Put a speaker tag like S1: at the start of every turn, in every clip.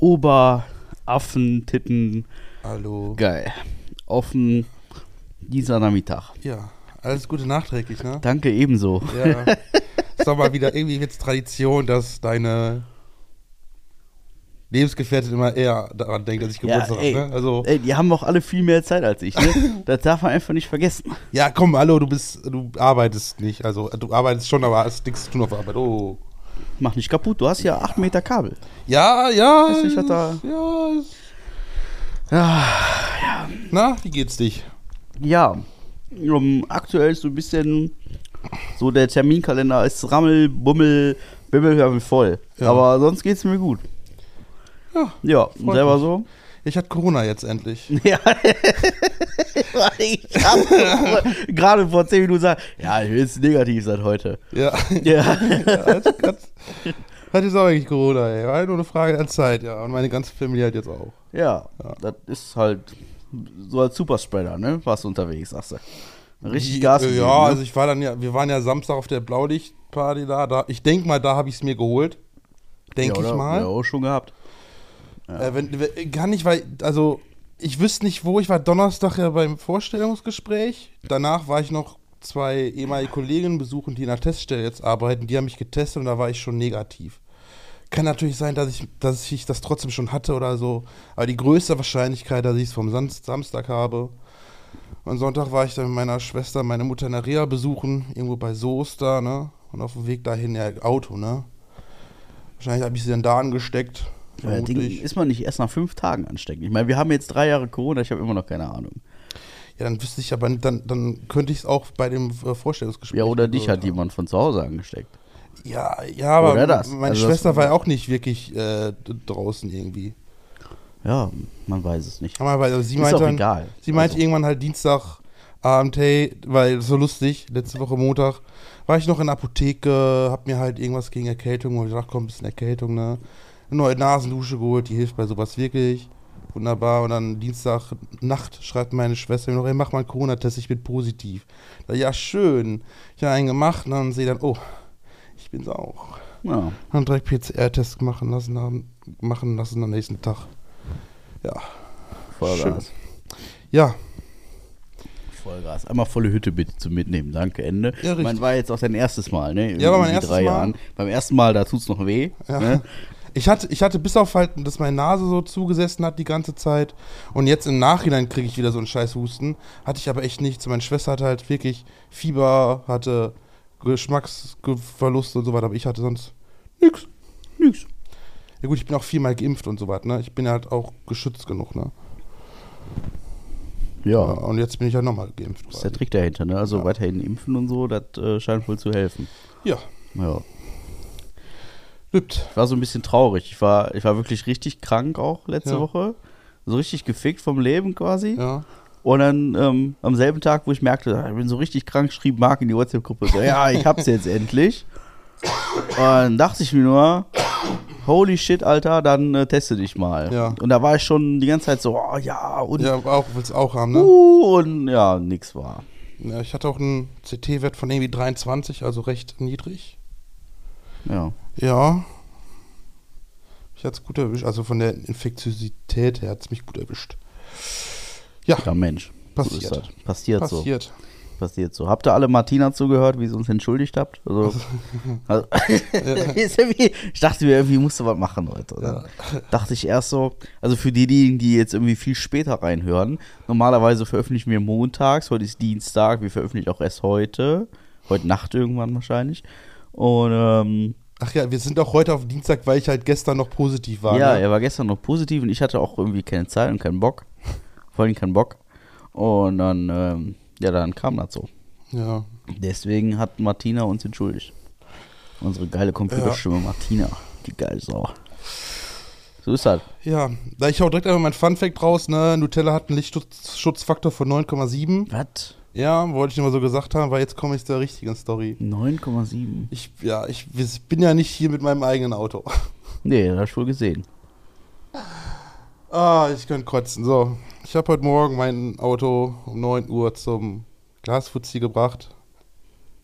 S1: Oberaffentitten.
S2: Hallo.
S1: Geil. Offen dieser Nachmittag.
S2: Ja, alles Gute nachträglich, ne?
S1: Danke ebenso.
S2: Ja. ist doch mal wieder irgendwie jetzt Tradition, dass deine Lebensgefährtin immer eher daran denkt, dass ich Geburtstag
S1: ey,
S2: habe. Ne? Also,
S1: ey, die haben auch alle viel mehr Zeit als ich. Ne? das darf man einfach nicht vergessen.
S2: ja, komm, hallo, du bist, du arbeitest nicht. Also, du arbeitest schon, aber hast nichts zu tun auf Arbeit. Oh.
S1: Mach nicht kaputt. Du hast ja 8 Meter Kabel.
S2: Ja, ja.
S1: Weiß nicht, da-
S2: Ja.
S1: Ja,
S2: Na, wie geht's dich?
S1: ja. Um, aktuell ist so ein bisschen so der Terminkalender ist Rammel, Bummel, Bibbel, voll.
S2: Ja.
S1: Aber sonst geht's mir gut.
S2: Ja,
S1: Ja, selber
S2: mich.
S1: so.
S2: Ich hatte Corona jetzt endlich.
S1: Ja. ich hab gerade vor 10 Minuten gesagt, ja, ich will jetzt negativ seit heute.
S2: Ja.
S1: Ja.
S2: ja hat, hat, hat jetzt auch eigentlich Corona, ey. War nur eine Frage der Zeit, ja. Und meine ganze Familie hat jetzt auch.
S1: Ja,
S2: Ja.
S1: das ist halt so als Superspreader, ne? Warst du unterwegs, sagst du. Richtig Gas gegeben,
S2: Ja,
S1: ne?
S2: also ich war dann ja, wir waren ja Samstag auf der Blaulichtparty da. da ich denke mal, da habe ich es mir geholt. Denke
S1: ja,
S2: ich mal.
S1: Ja, auch schon gehabt.
S2: Äh, wenn, wenn- kann ich, weil, also ich wüsste nicht, wo. Ich war Donnerstag ja beim Vorstellungsgespräch. Danach war ich noch zwei ehemalige Kolleginnen besuchen, die in der Teststelle jetzt arbeiten. Die haben mich getestet und da war ich schon negativ. Kann natürlich sein, dass ich, dass ich das trotzdem schon hatte oder so. Aber die größte Wahrscheinlichkeit, dass ich es vom Sam Samstag habe. Und Sonntag war ich dann mit meiner Schwester, meine Mutter in der Reha besuchen, irgendwo bei Soest da, ne? Und auf dem Weg dahin ja Auto, ne? Wahrscheinlich habe ich sie dann da angesteckt.
S1: Ja, das Ding ist man nicht erst nach fünf Tagen anstecken. Ich meine, wir haben jetzt drei Jahre Corona, ich habe immer noch keine Ahnung.
S2: Ja, dann wüsste ich aber, dann, dann könnte ich es auch bei dem äh, Vorstellungsgespräch.
S1: Ja, oder dich hat jemand von zu Hause angesteckt.
S2: Ja, ja, aber meine
S1: Also
S2: Schwester war ja auch nicht wirklich äh, draußen irgendwie.
S1: Ja, man weiß es nicht.
S2: Aber weil, also sie
S1: Ist
S2: meinte, dann,
S1: egal.
S2: sie meinte
S1: Also.
S2: irgendwann halt Dienstagabend, hey, weil das so lustig, letzte Woche Montag, war ich noch in der Apotheke, hab mir halt irgendwas gegen Erkältung, wo ich dachte, komm, ein bisschen Erkältung, ne? Eine neue Nasendusche geholt, die hilft bei sowas wirklich. Wunderbar. Und dann Dienstag Nacht schreibt meine Schwester mir noch, ey, mach mal einen Corona-Test, ich bin positiv. Da, ja, schön. Ich habe einen gemacht und dann sehe dann, oh, ich bin's auch.
S1: Ja.
S2: Dann direkt PCR-Test machen lassen, haben, machen lassen am nächsten Tag. Ja.
S1: Vollgas.
S2: Ja,
S1: Vollgas. Einmal volle Hütte bitte zum Mitnehmen. Danke, Ende.
S2: Ja, richtig.
S1: mein war jetzt auch dein erstes Mal, ne?
S2: Ja, war mein
S1: In
S2: erstes
S1: drei
S2: Mal.
S1: Jahren. Beim ersten Mal, da tut's noch weh.
S2: Ja.
S1: Ne?
S2: Ich hatte, ich hatte bis auf halt, dass meine Nase so zugesessen hat die ganze Zeit. Und jetzt im Nachhinein kriege ich wieder so einen scheiß Husten. Hatte ich aber echt nichts. Meine Schwester hatte halt wirklich Fieber, hatte Geschmacksverlust und so weiter. Aber ich hatte sonst nix.
S1: Nix.
S2: Ja gut, ich bin auch viermal geimpft und so weiter. Ne? Ich bin halt auch geschützt genug. Ne? Ja,
S1: Ja.
S2: und jetzt bin ich ja nochmal geimpft.
S1: Das ist der. Trick dahinter, ne? Also
S2: Ja.
S1: weiterhin impfen und so, das äh, scheint wohl zu helfen.
S2: Ja,
S1: Ja.
S2: Lübt.
S1: Ich war so ein bisschen traurig. Ich war, ich war wirklich richtig krank auch letzte
S2: Ja.
S1: Woche. So richtig gefickt vom Leben quasi.
S2: Ja.
S1: Und dann ähm, am selben Tag, wo ich merkte, ich bin so richtig krank, schrieb Marc in die WhatsApp-Gruppe so, ja, ich hab's jetzt endlich. Und dann dachte ich mir nur, holy shit, Alter, dann äh, teste dich mal.
S2: Ja.
S1: Und da war ich schon die ganze Zeit so, oh, ja, und,
S2: Ja, auch, willst auch haben, ne?
S1: uh, und ja, nix war.
S2: Ja, ich hatte auch einen CT-Wert von irgendwie 23, also recht niedrig.
S1: Ja.
S2: Ja. Ich hatte es gut erwischt. Also von der Infektiosität her hat es mich gut erwischt. Ja,
S1: Ja, Mensch. So
S2: Passiert.
S1: ist das. Passiert, so.
S2: passiert.
S1: Passiert so. Habt ihr alle Martina zugehört, wie sie uns entschuldigt habt? Also, also irgendwie, ich dachte mir, irgendwie musst du was machen heute. Oder? Dachte ich erst so, also für diejenigen, die jetzt irgendwie viel später reinhören, normalerweise veröffentlichen wir montags, heute ist Dienstag, wir veröffentlichen auch erst heute, heute Nacht irgendwann wahrscheinlich. Und ähm,
S2: Ach ja, wir sind auch heute auf Dienstag, weil ich halt gestern noch positiv war.
S1: ja,
S2: ne?
S1: er war gestern noch positiv und ich hatte auch irgendwie keine Zeit und keinen Bock. Vor allem keinen Bock. Und dann, ähm, ja, dann kam das so.
S2: ja.
S1: Deswegen hat Martina uns entschuldigt. Unsere geile Computerstimme Martina. Die geile Sau. So ist das.
S2: Ja, da ich hau direkt einmal mein Funfact raus, ne? Nutella hat einen Lichtschutzfaktor von 9,7.
S1: Was?
S2: Ja, wollte ich nur mal so gesagt haben, weil jetzt komme ich zur richtigen Story.
S1: 9,7.
S2: Ich, ja, ich bin ja nicht hier mit meinem eigenen Auto.
S1: Nee, das hast du wohl gesehen.
S2: Ah, ich könnte kotzen. So, ich habe heute Morgen mein Auto um 9 Uhr zum Glasfuzzi gebracht.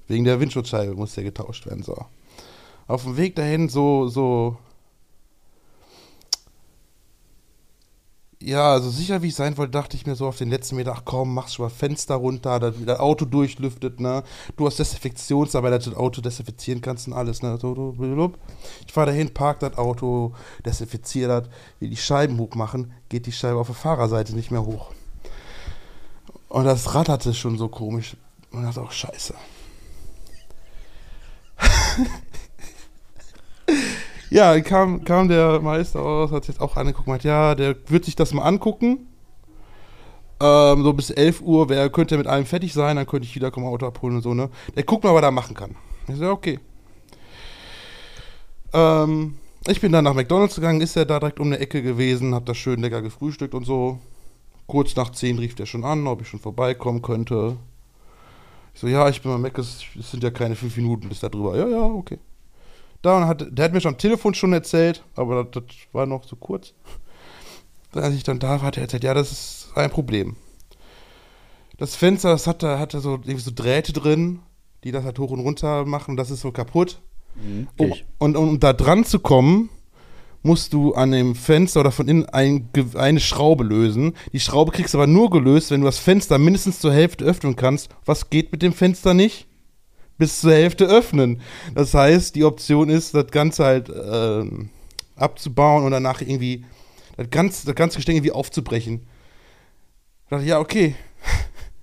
S2: Wegen der Windschutzscheibe muss der getauscht werden. So. Auf dem Weg dahin so, so ja, also sicher wie ich sein wollte, dachte ich mir so auf den letzten Meter, ach komm, machst schon mal Fenster runter, dass das Auto durchlüftet, ne? Du hast Desinfektionsarbeit, dass du das Auto desinfizieren kannst und alles, ne? Ich fahre dahin, park das Auto, desinfiziere das, will die Scheiben hochmachen, geht die Scheibe auf der Fahrerseite nicht mehr hoch. Und das ratterte schon so komisch. Und dachte auch, scheiße. ja, kam, kam der Meister raus, hat sich jetzt auch angeguckt, meint, ja, der wird sich das mal angucken. Ähm, so bis 11 Uhr, wer könnte mit allem fertig sein, dann könnte ich wieder kommen, Auto abholen und so, ne? Der guckt mal, was er machen kann. Ich so, okay. Ähm, ich bin dann nach McDonalds gegangen, ist er da direkt um eine Ecke gewesen, hab da schön lecker gefrühstückt und so. Kurz nach 10 rief der schon an, ob ich schon vorbeikommen könnte. Ich so, ja, ich bin mal Mac, es sind ja keine 5 Minuten bis da drüber. Ja, ja, okay. Da hat, der hat mir schon am Telefon schon erzählt, aber das, das war noch so kurz. Als ich dann da war, hat er erzählt, ja, das ist ein Problem. Das Fenster, das hat da, hat da so, irgendwie so Drähte drin, die das halt hoch und runter machen, das ist so kaputt.
S1: Mhm,
S2: Um, und um da dran zu kommen, musst du an dem Fenster oder von innen ein, eine Schraube lösen. Die Schraube kriegst du aber nur gelöst, wenn du das Fenster mindestens zur Hälfte öffnen kannst. Was geht mit dem Fenster nicht? Bis zur Hälfte öffnen. Das heißt, die Option ist, das Ganze halt ähm, abzubauen und danach irgendwie das ganze, das ganze Gestänge irgendwie aufzubrechen. Da dachte ich, ja, okay.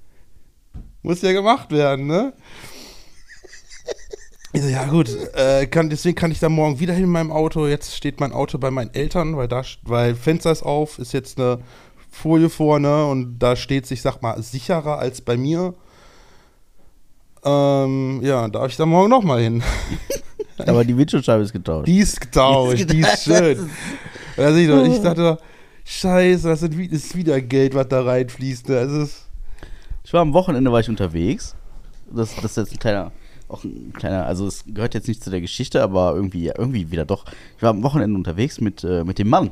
S2: Muss ja gemacht werden, ne? Ich so, ja gut, äh, kann, deswegen kann ich da morgen wieder hin in meinem Auto. Jetzt steht mein Auto bei meinen Eltern, weil da, weil Fenster ist auf, ist jetzt eine Folie vorne und da steht ich sag mal, sicherer als bei mir. Ähm, ja, darf ich da morgen nochmal hin.
S1: Aber die Windschutzscheibe ist getauscht.
S2: Die ist getauscht, die ist schön. Also ich, ich dachte, scheiße, das ist, wie- das ist wieder Geld, was da reinfließt. Ne? Also es,
S1: Ich war am Wochenende war ich unterwegs. Das, das ist jetzt ein kleiner, auch ein kleiner, also es gehört jetzt nicht zu der Geschichte, aber irgendwie, ja, irgendwie wieder doch. Ich war am Wochenende unterwegs mit, äh, mit dem Mann.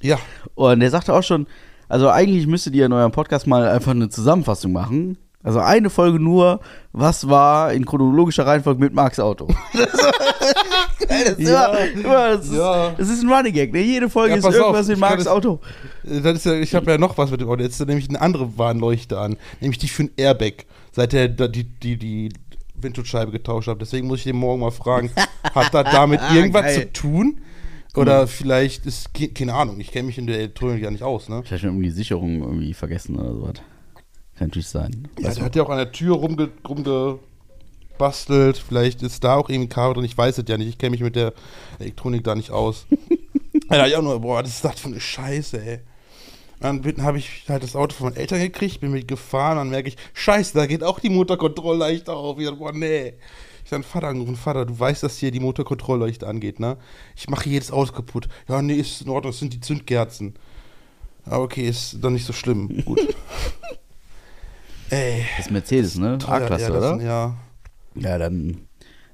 S2: ja,
S1: Und der sagte auch schon, also eigentlich müsstet ihr in eurem Podcast mal einfach eine Zusammenfassung machen. Also eine Folge nur, was war in chronologischer Reihenfolge mit Marks Auto. das ist,
S2: Ja.
S1: immer, immer, das ist,
S2: Ja.
S1: das ist ein Running Gag. Ne? Jede Folge
S2: Ja,
S1: ist
S2: pass auf,
S1: irgendwas mit
S2: ich
S1: Marks Auto.
S2: Das ist ja, ich habe ja noch was mit dem Auto. Jetzt ist nämlich eine andere Warnleuchte an. Nämlich die für ein Airbag. Seit er da die, die, die Windschutzscheibe getauscht hat. Deswegen muss ich den morgen mal fragen, hat das damit irgendwas
S1: Geil.
S2: zu tun? Oder vielleicht ist, ke- keine Ahnung, ich kenne mich in der Elektronik ja nicht aus, ne?
S1: Vielleicht haben wir die Sicherung irgendwie vergessen oder sowas. Kann natürlich sein.
S2: Ja, der hat ja auch an der Tür rumge, rumgebastelt. Vielleicht ist da auch irgendwie ein Kabel drin. Ich weiß es ja nicht. Ich kenne mich mit der Elektronik da nicht aus. ja, ich auch nur, boah, das ist das für eine Scheiße, ey. Dann habe ich halt das Auto von meinen Eltern gekriegt, bin mit gefahren, dann merke ich, scheiße, da geht auch die Motorkontrollleuchte auf. Ich dachte, boah, nee. Ich dann Vater angerufen, Vater, du weißt, dass hier die Motorkontrollleuchte angeht, ne? Ich mache jedes Auto kaputt. Ja, nee, ist in Ordnung, das sind die Zündkerzen. Ja, okay, ist doch nicht so schlimm. Gut. Ey.
S1: Das ist Mercedes, ne? A-Klasse,
S2: ja,
S1: oder?
S2: Ja.
S1: Ja, dann.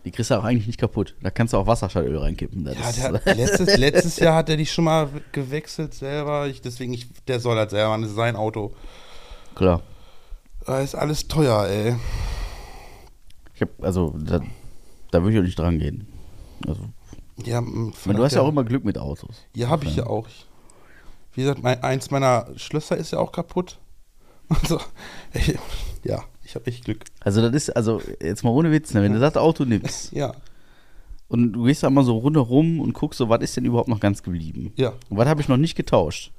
S1: Die kriegst du auch eigentlich nicht kaputt. Da kannst du auch Wasserschallöl reinkippen. Das
S2: Ja, hat, letztes, letztes Jahr hat er die schon mal gewechselt selber. Ich, deswegen, ich, der soll halt selber, das ist sein Auto.
S1: Klar.
S2: Da ist alles teuer, ey.
S1: Ich hab, also, da, da würde ich auch nicht dran gehen. Also,
S2: Ja,
S1: meine, du hast ja auch immer Glück mit Autos.
S2: Ja, habe ich ja auch. Wie gesagt, mein, eins meiner Schlösser ist ja auch kaputt. Also, ey, ja, ich habe echt Glück.
S1: Also, das ist, also, jetzt mal ohne Witz, ne? wenn du das Auto nimmst
S2: Ja,
S1: und du gehst da mal so rundherum und guckst so, was ist denn überhaupt noch ganz geblieben?
S2: ja.
S1: Und was habe ich noch nicht getauscht?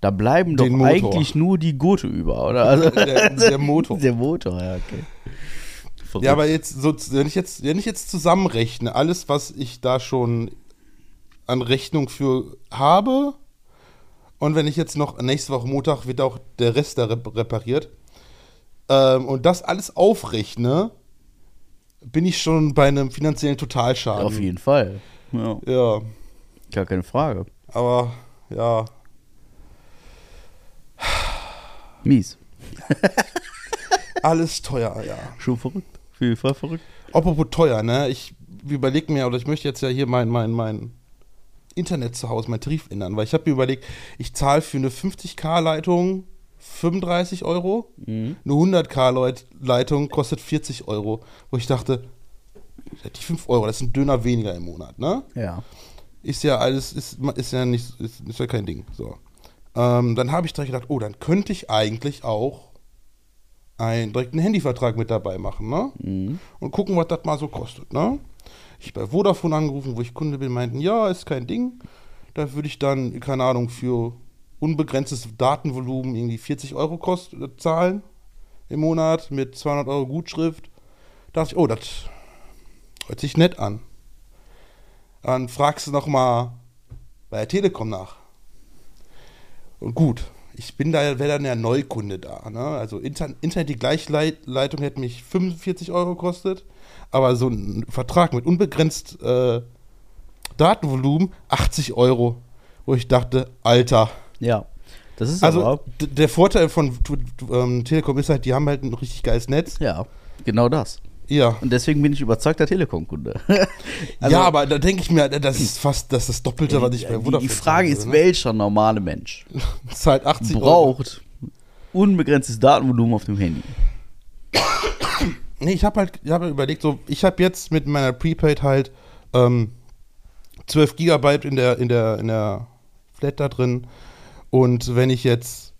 S1: Da bleiben doch
S2: Den Motor.
S1: eigentlich nur die Gurte über, oder? Also,
S2: Der, der Motor.
S1: Der Motor, ja, okay. Verrückt.
S2: Ja, aber jetzt, so, wenn, ich jetzt, wenn ich jetzt zusammenrechne, alles, was ich da schon an Rechnung für habe, und wenn ich jetzt noch, nächste Woche Montag wird auch der Rest da rep repariert, ähm, und das alles aufrechne, bin ich schon bei einem finanziellen Totalschaden.
S1: Auf jeden Fall. Ja,
S2: Ja,
S1: gar keine Frage.
S2: aber ja,
S1: Mies.
S2: alles teuer, ja.
S1: Schon verrückt. Auf jeden Fall verrückt.
S2: Apropos teuer, ne? Ich überlege mir, oder ich möchte jetzt ja hier mein, mein, mein Internet zu Hause, mein Tarif ändern, weil ich habe mir überlegt, ich zahle für eine 50k-Leitung 35 Euro,
S1: Mhm.
S2: eine 100k-Leitung kostet 40 Euro, wo ich dachte, die 5 Euro, das ist ein Döner weniger im Monat, ne?
S1: Ja.
S2: Ist ja alles, ist, ist ja nicht, ist, ist ja kein Ding, so. Ähm, dann habe ich direkt gedacht, oh, dann könnte ich eigentlich auch einen direkten Handyvertrag mit dabei machen, ne?
S1: Mhm.
S2: Und gucken, was das mal so kostet, ne? Ich bei Vodafone angerufen, wo ich Kunde bin, meinten, ja, ist kein Ding. Da würde ich dann, keine Ahnung, für unbegrenztes Datenvolumen irgendwie 40 Euro kost zahlen im Monat mit 200 Euro Gutschrift. Da dachte ich, oh, das hört sich nett an. Dann fragst du noch mal bei der Telekom nach. Und gut, ich bin da, wäre dann ja Neukunde da. Ne? Also Inter Internet, die Gleichleitung hätte mich 45 Euro gekostet, aber so ein Vertrag mit unbegrenzt äh, Datenvolumen 80 Euro, wo ich dachte, Alter.
S1: Ja. Das ist
S2: Also der Vorteil von ähm, Telekom ist halt, die haben halt ein richtig geiles Netz.
S1: ja, genau das.
S2: Ja.
S1: Und deswegen bin ich überzeugter Telekom-Kunde. Also,
S2: ja, aber da denke ich mir, das ist fast das, ist das Doppelte, was ich bei
S1: die,
S2: Vodafone
S1: die Frage
S2: zahlen
S1: ist,
S2: ne?
S1: welcher normale Mensch
S2: Zahlt 80 Euro.
S1: braucht unbegrenztes Datenvolumen auf dem Handy?
S2: Nee, ich habe halt ich hab überlegt, so, ich habe jetzt mit meiner Prepaid halt ähm, 12 Gigabyte in der, in, der, in der Flat da drin. Und wenn ich jetzt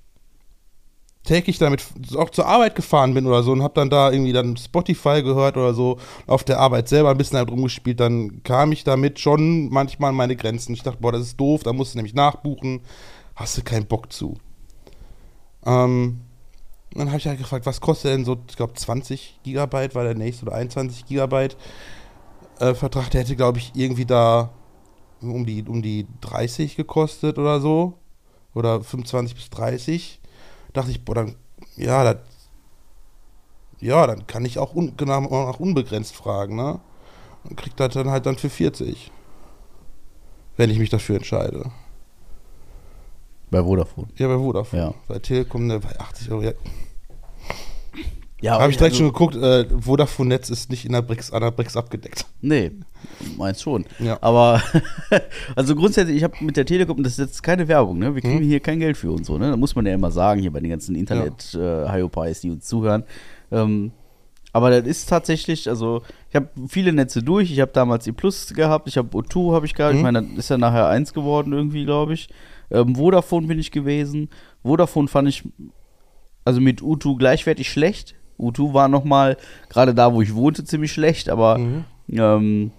S2: täglich damit auch zur Arbeit gefahren bin oder so und habe dann da irgendwie dann Spotify gehört oder so, auf der Arbeit selber ein bisschen damit rumgespielt, dann kam ich damit schon manchmal an meine Grenzen. Ich dachte, boah, das ist doof, da musst du nämlich nachbuchen, hast du keinen Bock zu. Ähm, dann habe ich halt gefragt, was kostet denn so, ich glaube 20 Gigabyte war der nächste oder 21 Gigabyte äh, Vertrag, der hätte glaube ich irgendwie da um die, um die 30 gekostet oder so. Oder 25 bis 30. Dachte ich, boah, dann, ja, das, ja, dann kann ich auch un, genau, nach unbegrenzt fragen, ne? Und krieg das dann halt dann für 40. Wenn ich mich dafür entscheide.
S1: Bei Vodafone.
S2: Ja, bei Vodafone.
S1: Ja.
S2: Bei Telekom, ne, bei 80 Euro. Ja.
S1: Ja,
S2: Habe ich direkt
S1: also-
S2: schon geguckt, äh, Vodafone-Netz ist nicht in der BRICS, an der BRICS abgedeckt.
S1: Nee, meins schon.
S2: Ja.
S1: Aber, also grundsätzlich, ich habe mit der Telekom, das ist jetzt keine Werbung, ne? Wir kriegen
S2: Hm.
S1: hier kein Geld für und so, ne? Da muss man ja immer sagen, hier bei den ganzen internet äh, hyopies die uns zuhören. Ähm, aber das ist tatsächlich, also ich habe viele Netze durch. Ich habe damals die Plus gehabt, ich habe O2 habe ich gehabt. Ich
S2: Mhm.
S1: meine, das ist ja nachher eins geworden irgendwie, glaube ich. Ähm, Vodafone bin ich gewesen. Vodafone fand ich also mit U2 gleichwertig schlecht. U2 war noch mal gerade da, wo ich wohnte, ziemlich schlecht, aber
S2: Mhm.
S1: ähm,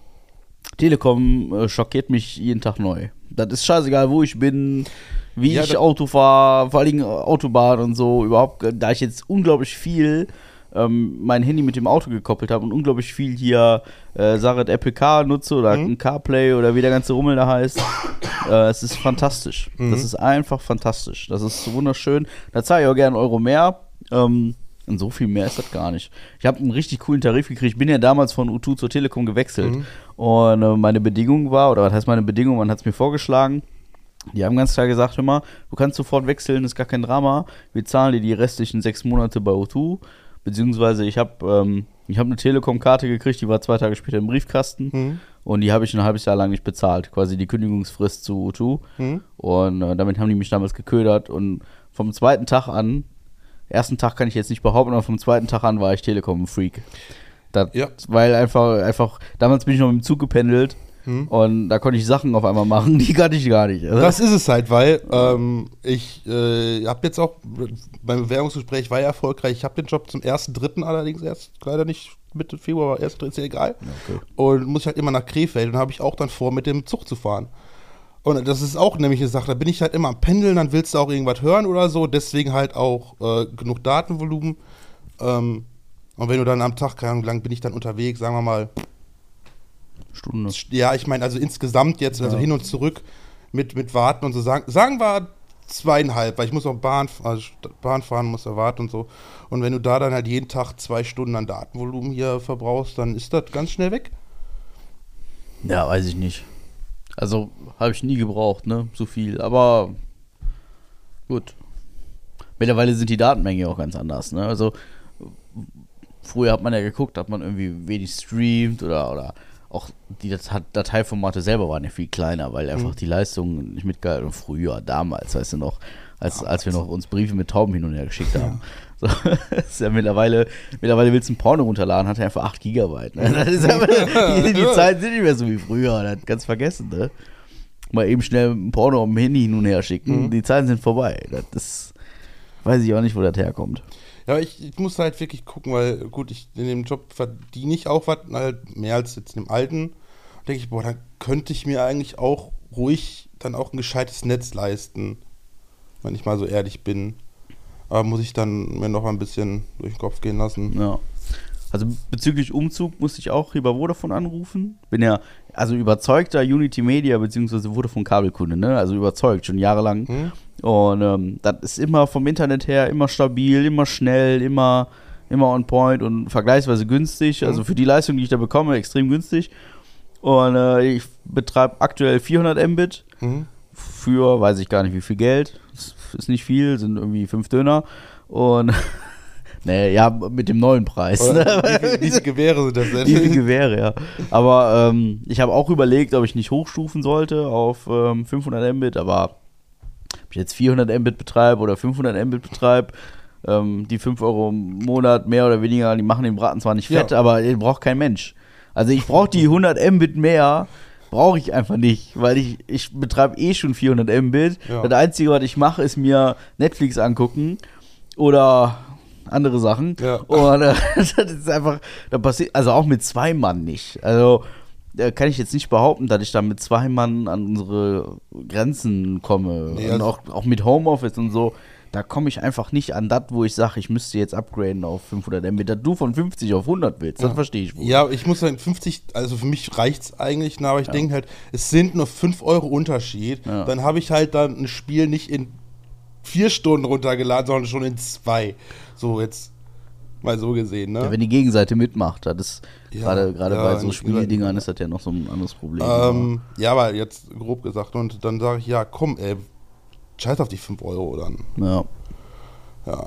S1: Telekom äh, schockiert mich jeden Tag neu. Das ist scheißegal, wo ich bin, wie
S2: Ja,
S1: ich Auto fahre, vor allem Autobahn und so. Überhaupt, äh, da ich jetzt unglaublich viel ähm, mein Handy mit dem Auto gekoppelt habe und unglaublich viel hier äh, Sache Apple Car nutze oder
S2: Mhm.
S1: ein CarPlay oder wie der ganze Rummel da heißt. äh, es ist fantastisch.
S2: Mhm.
S1: Das ist einfach fantastisch. Das ist wunderschön. Da zahle ich auch gerne Euro mehr. Ähm, und so viel mehr ist das gar nicht. Ich habe einen richtig coolen Tarif gekriegt. Ich bin ja damals von U2 zur Telekom gewechselt.
S2: Mhm.
S1: Und äh, meine Bedingung war, oder was heißt meine Bedingung, man hat es mir vorgeschlagen. Die haben ganz klar gesagt, hör mal, du kannst sofort wechseln, ist gar kein Drama. Wir zahlen dir die restlichen sechs Monate bei O2. Beziehungsweise ich habe ähm, ich hab eine Telekom-Karte gekriegt, die war zwei Tage später im Briefkasten.
S2: Mhm.
S1: Und die habe ich ein halbes Jahr lang nicht bezahlt. Quasi die Kündigungsfrist zu O2.
S2: Mhm.
S1: Und äh, damit haben die mich damals geködert. Und vom zweiten Tag an, ersten Tag kann ich jetzt nicht behaupten, aber vom zweiten Tag an war ich Telekom-Freak.
S2: Ja.
S1: Weil einfach, einfach, damals bin ich noch mit dem Zug gependelt
S2: Mhm.
S1: und da konnte ich Sachen auf einmal machen, die kannte ich gar nicht. Also,
S2: Das ist es halt, weil ähm, ich äh, habe jetzt auch beim Bewerbungsgespräch war ja erfolgreich. Ich habe den Job zum 1.3. allerdings erst, leider nicht Mitte Februar, aber 1.3. ist ja egal.
S1: okay.
S2: Und muss halt immer nach Krefeld und habe ich auch dann vor, mit dem Zug zu fahren. Und das ist auch nämlich eine Sache, da bin ich halt immer am Pendeln, dann willst du auch irgendwas hören oder so, deswegen halt auch äh, genug Datenvolumen. Ähm, und wenn du dann am Tag, keine Ahnung, lang bin ich dann unterwegs, sagen wir mal,
S1: Stunde.
S2: ja, ich meine, also insgesamt jetzt, also
S1: Ja.
S2: hin und zurück mit, mit Warten und so, sagen, sagen wir zweieinhalb, weil ich muss auch Bahn, also Bahn fahren, muss da warten und so. Und wenn du da dann halt jeden Tag zwei Stunden an Datenvolumen hier verbrauchst, dann ist das ganz schnell weg.
S1: Ja, weiß ich nicht. Also, habe ich nie gebraucht, ne? So viel. Aber gut. Mittlerweile sind die Datenmengen ja auch ganz anders, ne? Also, früher hat man ja geguckt, hat man irgendwie wenig streamt oder, oder auch die Dat- Dateiformate selber waren ja viel kleiner, weil einfach die Leistung nicht mitgehalten. Früher, damals, weißt du noch, als, als wir noch uns Briefe mit Tauben hin und her geschickt haben. So, das ist ja mittlerweile, mittlerweile willst du ein Porno runterladen, hat er einfach 8 Gigabyte. Ne? Das ist aber, die, die Zeiten sind nicht mehr so wie früher, das ganz vergessen, ne? mal eben schnell ein Porno auf dem Handy hin und her schicken.
S2: Mhm.
S1: Die Zeiten sind vorbei. Das ist, weiß ich auch nicht, wo das herkommt.
S2: Ja, ich, ich muss halt wirklich gucken, weil gut, ich in dem Job verdiene ich auch was, halt mehr als jetzt in dem alten. Denke ich, boah, dann könnte ich mir eigentlich auch ruhig dann auch ein gescheites Netz leisten, wenn ich mal so ehrlich bin. Aber muss ich dann mir noch ein bisschen durch den Kopf gehen lassen.
S1: Ja. Also bezüglich Umzug musste ich auch über Vodafone anrufen. Bin ja also überzeugter Unity Media bzw. Vodafone Kabelkunde, ne? Also überzeugt schon jahrelang.
S2: Hm?
S1: Und ähm, das ist immer vom Internet her immer stabil, immer schnell, immer, immer on point und vergleichsweise günstig. Also für die Leistung, die ich da bekomme, extrem günstig. Und äh, ich betreibe aktuell 400 Mbit
S2: Mhm.
S1: für, weiß ich gar nicht wie viel Geld. Ist nicht viel, sind irgendwie fünf Döner. Und, nee, ja, mit dem neuen Preis.
S2: Oder
S1: Ne?
S2: wie, wie Gewehre sind das denn?
S1: Wie Gewehre, ja. Aber ähm, ich habe auch überlegt, ob ich nicht hochstufen sollte auf ähm, 500 Mbit, aber ob ich jetzt 400 Mbit betreibe oder 500 Mbit betreibe, ähm, die 5 Euro im Monat mehr oder weniger, die machen den Braten zwar nicht fett,
S2: Ja.
S1: aber den braucht kein Mensch. Also ich brauche die 100 Mbit mehr, brauche ich einfach nicht, weil ich, ich betreibe eh schon 400 Mbit.
S2: Ja.
S1: Das Einzige, was ich mache, ist mir Netflix angucken oder andere Sachen.
S2: Ja.
S1: Und äh, das ist einfach, da passiert, also auch mit zwei Mann nicht. Also da kann ich jetzt nicht behaupten, dass ich da mit zwei Mann an unsere Grenzen komme.
S2: Nee,
S1: und
S2: also-
S1: auch, auch mit Homeoffice und so. Da komme ich einfach nicht an das, wo ich sage, ich müsste jetzt upgraden auf 500 Mbit. Dass du von 50 auf 100 willst, das verstehe ich wohl.
S2: Ja, ich muss sagen, 50, also für mich reicht's eigentlich, na, aber ich denke halt, es sind nur 5 Euro Unterschied.
S1: Ja.
S2: Dann habe ich halt dann ein Spiel nicht in vier Stunden runtergeladen, sondern schon in zwei. So jetzt mal so gesehen, ne?
S1: Ja, wenn die Gegenseite mitmacht, das ist
S2: Ja,
S1: gerade gerade
S2: ja,
S1: bei so Spieldingern ist das ja noch so ein anderes Problem.
S2: ähm, ja, aber jetzt grob gesagt. Und dann sage ich, ja, komm, ey, scheiß auf die 5 Euro dann.
S1: ja,
S2: Ja.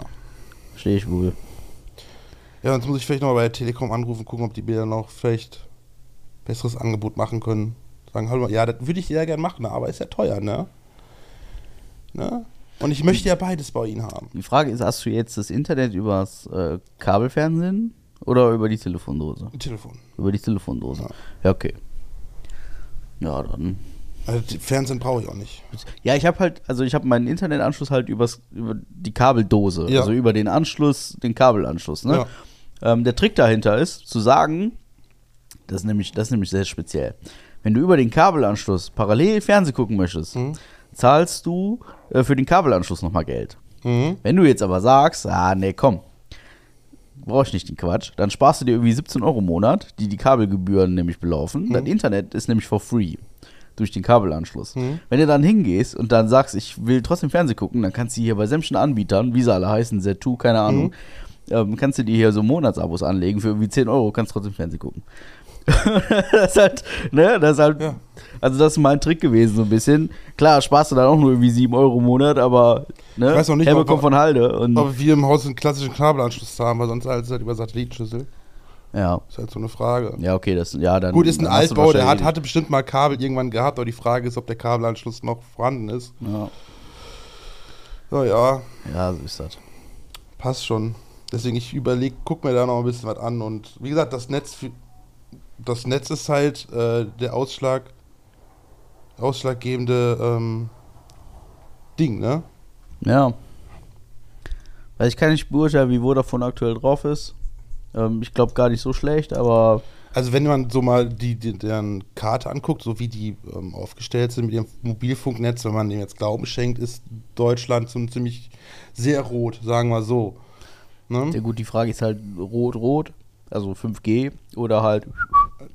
S1: verstehe ich wohl.
S2: Ja, sonst muss ich vielleicht noch bei der Telekom anrufen, gucken, ob die mir dann noch vielleicht besseres Angebot machen können. Sagen, hallo, ja, das würde ich sehr gerne machen, aber ist ja teuer, ne? ne? Und ich möchte ja beides bei Ihnen haben.
S1: Die Frage ist, hast du jetzt das Internet übers äh, Kabelfernsehen oder über die Telefondose?
S2: Telefon.
S1: Über die Telefondose.
S2: Ja.
S1: Ja, okay. Ja, dann.
S2: Also Fernsehen brauche ich auch nicht.
S1: Ja, ich habe halt, also ich habe meinen Internetanschluss halt übers, über die Kabeldose,
S2: Ja.
S1: also über den Anschluss, den Kabelanschluss. Ne? Ähm, der Trick dahinter ist, zu sagen, das ist, nämlich, das ist nämlich sehr speziell. Wenn du über den Kabelanschluss parallel Fernsehen gucken möchtest,
S2: Mhm.
S1: zahlst du äh, für den Kabelanschluss nochmal Geld.
S2: Mhm.
S1: Wenn du jetzt aber sagst, ah, nee, komm, brauche ich nicht den Quatsch, dann sparst du dir irgendwie 17 Euro im Monat, die die Kabelgebühren nämlich belaufen. Das Internet ist nämlich for free durch den Kabelanschluss.
S2: Mhm.
S1: Wenn du dann hingehst und dann sagst, ich will trotzdem Fernsehen gucken, dann kannst du hier bei sämtlichen Anbietern, wie sie alle heißen, Z2, keine Ahnung, ähm, kannst du dir hier so Monatsabos anlegen für irgendwie 10 Euro, kannst trotzdem Fernsehen gucken. das ist halt, ne, das ist halt,
S2: Ja.
S1: also das ist mein Trick gewesen, so ein bisschen. Klar, sparst du dann auch nur irgendwie 7 Euro im Monat, aber, ne,
S2: Ich weiß noch nicht,
S1: Helme
S2: ob-
S1: kommt von Halde und,
S2: Aber wir im Haus einen klassischen Kabelanschluss haben, weil sonst alles halt über Satellitenschüssel.
S1: Ja.
S2: Ist halt so eine Frage.
S1: Ja, okay, das, ja, dann.
S2: Gut, ist ein Altbau, der hat, hatte bestimmt mal Kabel irgendwann gehabt, aber die Frage ist, ob der Kabelanschluss noch vorhanden ist.
S1: Ja,
S2: Ja, ja,
S1: ja, so ist das.
S2: passt schon. Deswegen, ich überlege, guck mir da noch ein bisschen was an. Und wie gesagt, das Netz, das Netz ist halt äh, der Ausschlag, ausschlaggebende ähm, Ding, ne?
S1: Ja. Weil ich kann nicht beurteilen, wie Vodafone aktuell drauf ist. Ähm, ich glaube gar nicht so schlecht, aber
S2: Also wenn man so mal die, die deren Karte anguckt, so wie die ähm, aufgestellt sind mit ihrem Mobilfunknetz, wenn man dem jetzt Glauben schenkt, ist Deutschland so ziemlich sehr rot, sagen wir so. Ne?
S1: sehr gut, die Frage ist halt rot-rot, also 5G oder halt.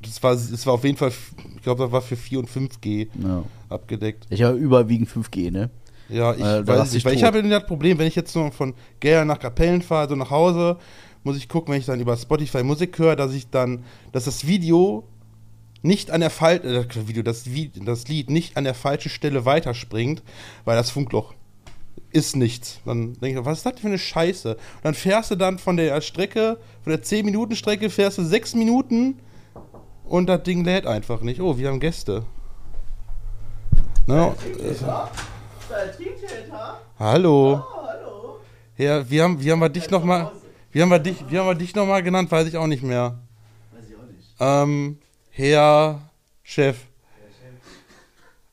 S2: Das war, das war auf jeden Fall, ich glaube, das war für 4 und 5G
S1: Ja.
S2: abgedeckt.
S1: Ich habe überwiegend 5G, ne?
S2: Ja, ich
S1: Äh,
S2: weiß nicht, weil ich
S1: tot.
S2: habe das Problem, wenn ich jetzt nur von Gera nach Kapellen fahre, so nach Hause, muss ich gucken, wenn ich dann über Spotify Musik höre, dass ich dann, dass das Video nicht an der Fall, äh, das Video, das, das Lied nicht an der falschen Stelle weiterspringt, weil das Funkloch ist nichts. Dann denke ich, was ist das für eine Scheiße? Und dann fährst du dann von der Strecke, von der 10-Minuten-Strecke, fährst du 6 Minuten und das Ding lädt einfach nicht. Oh, wir haben Gäste. Ne? Hallo. Ja, wie haben, wie haben wir dich nochmal. Wie haben wir dich, wie haben wir dich noch mal genannt? Weiß ich auch nicht mehr.
S1: Weiß ich auch nicht.
S2: Ähm, Herr Chef.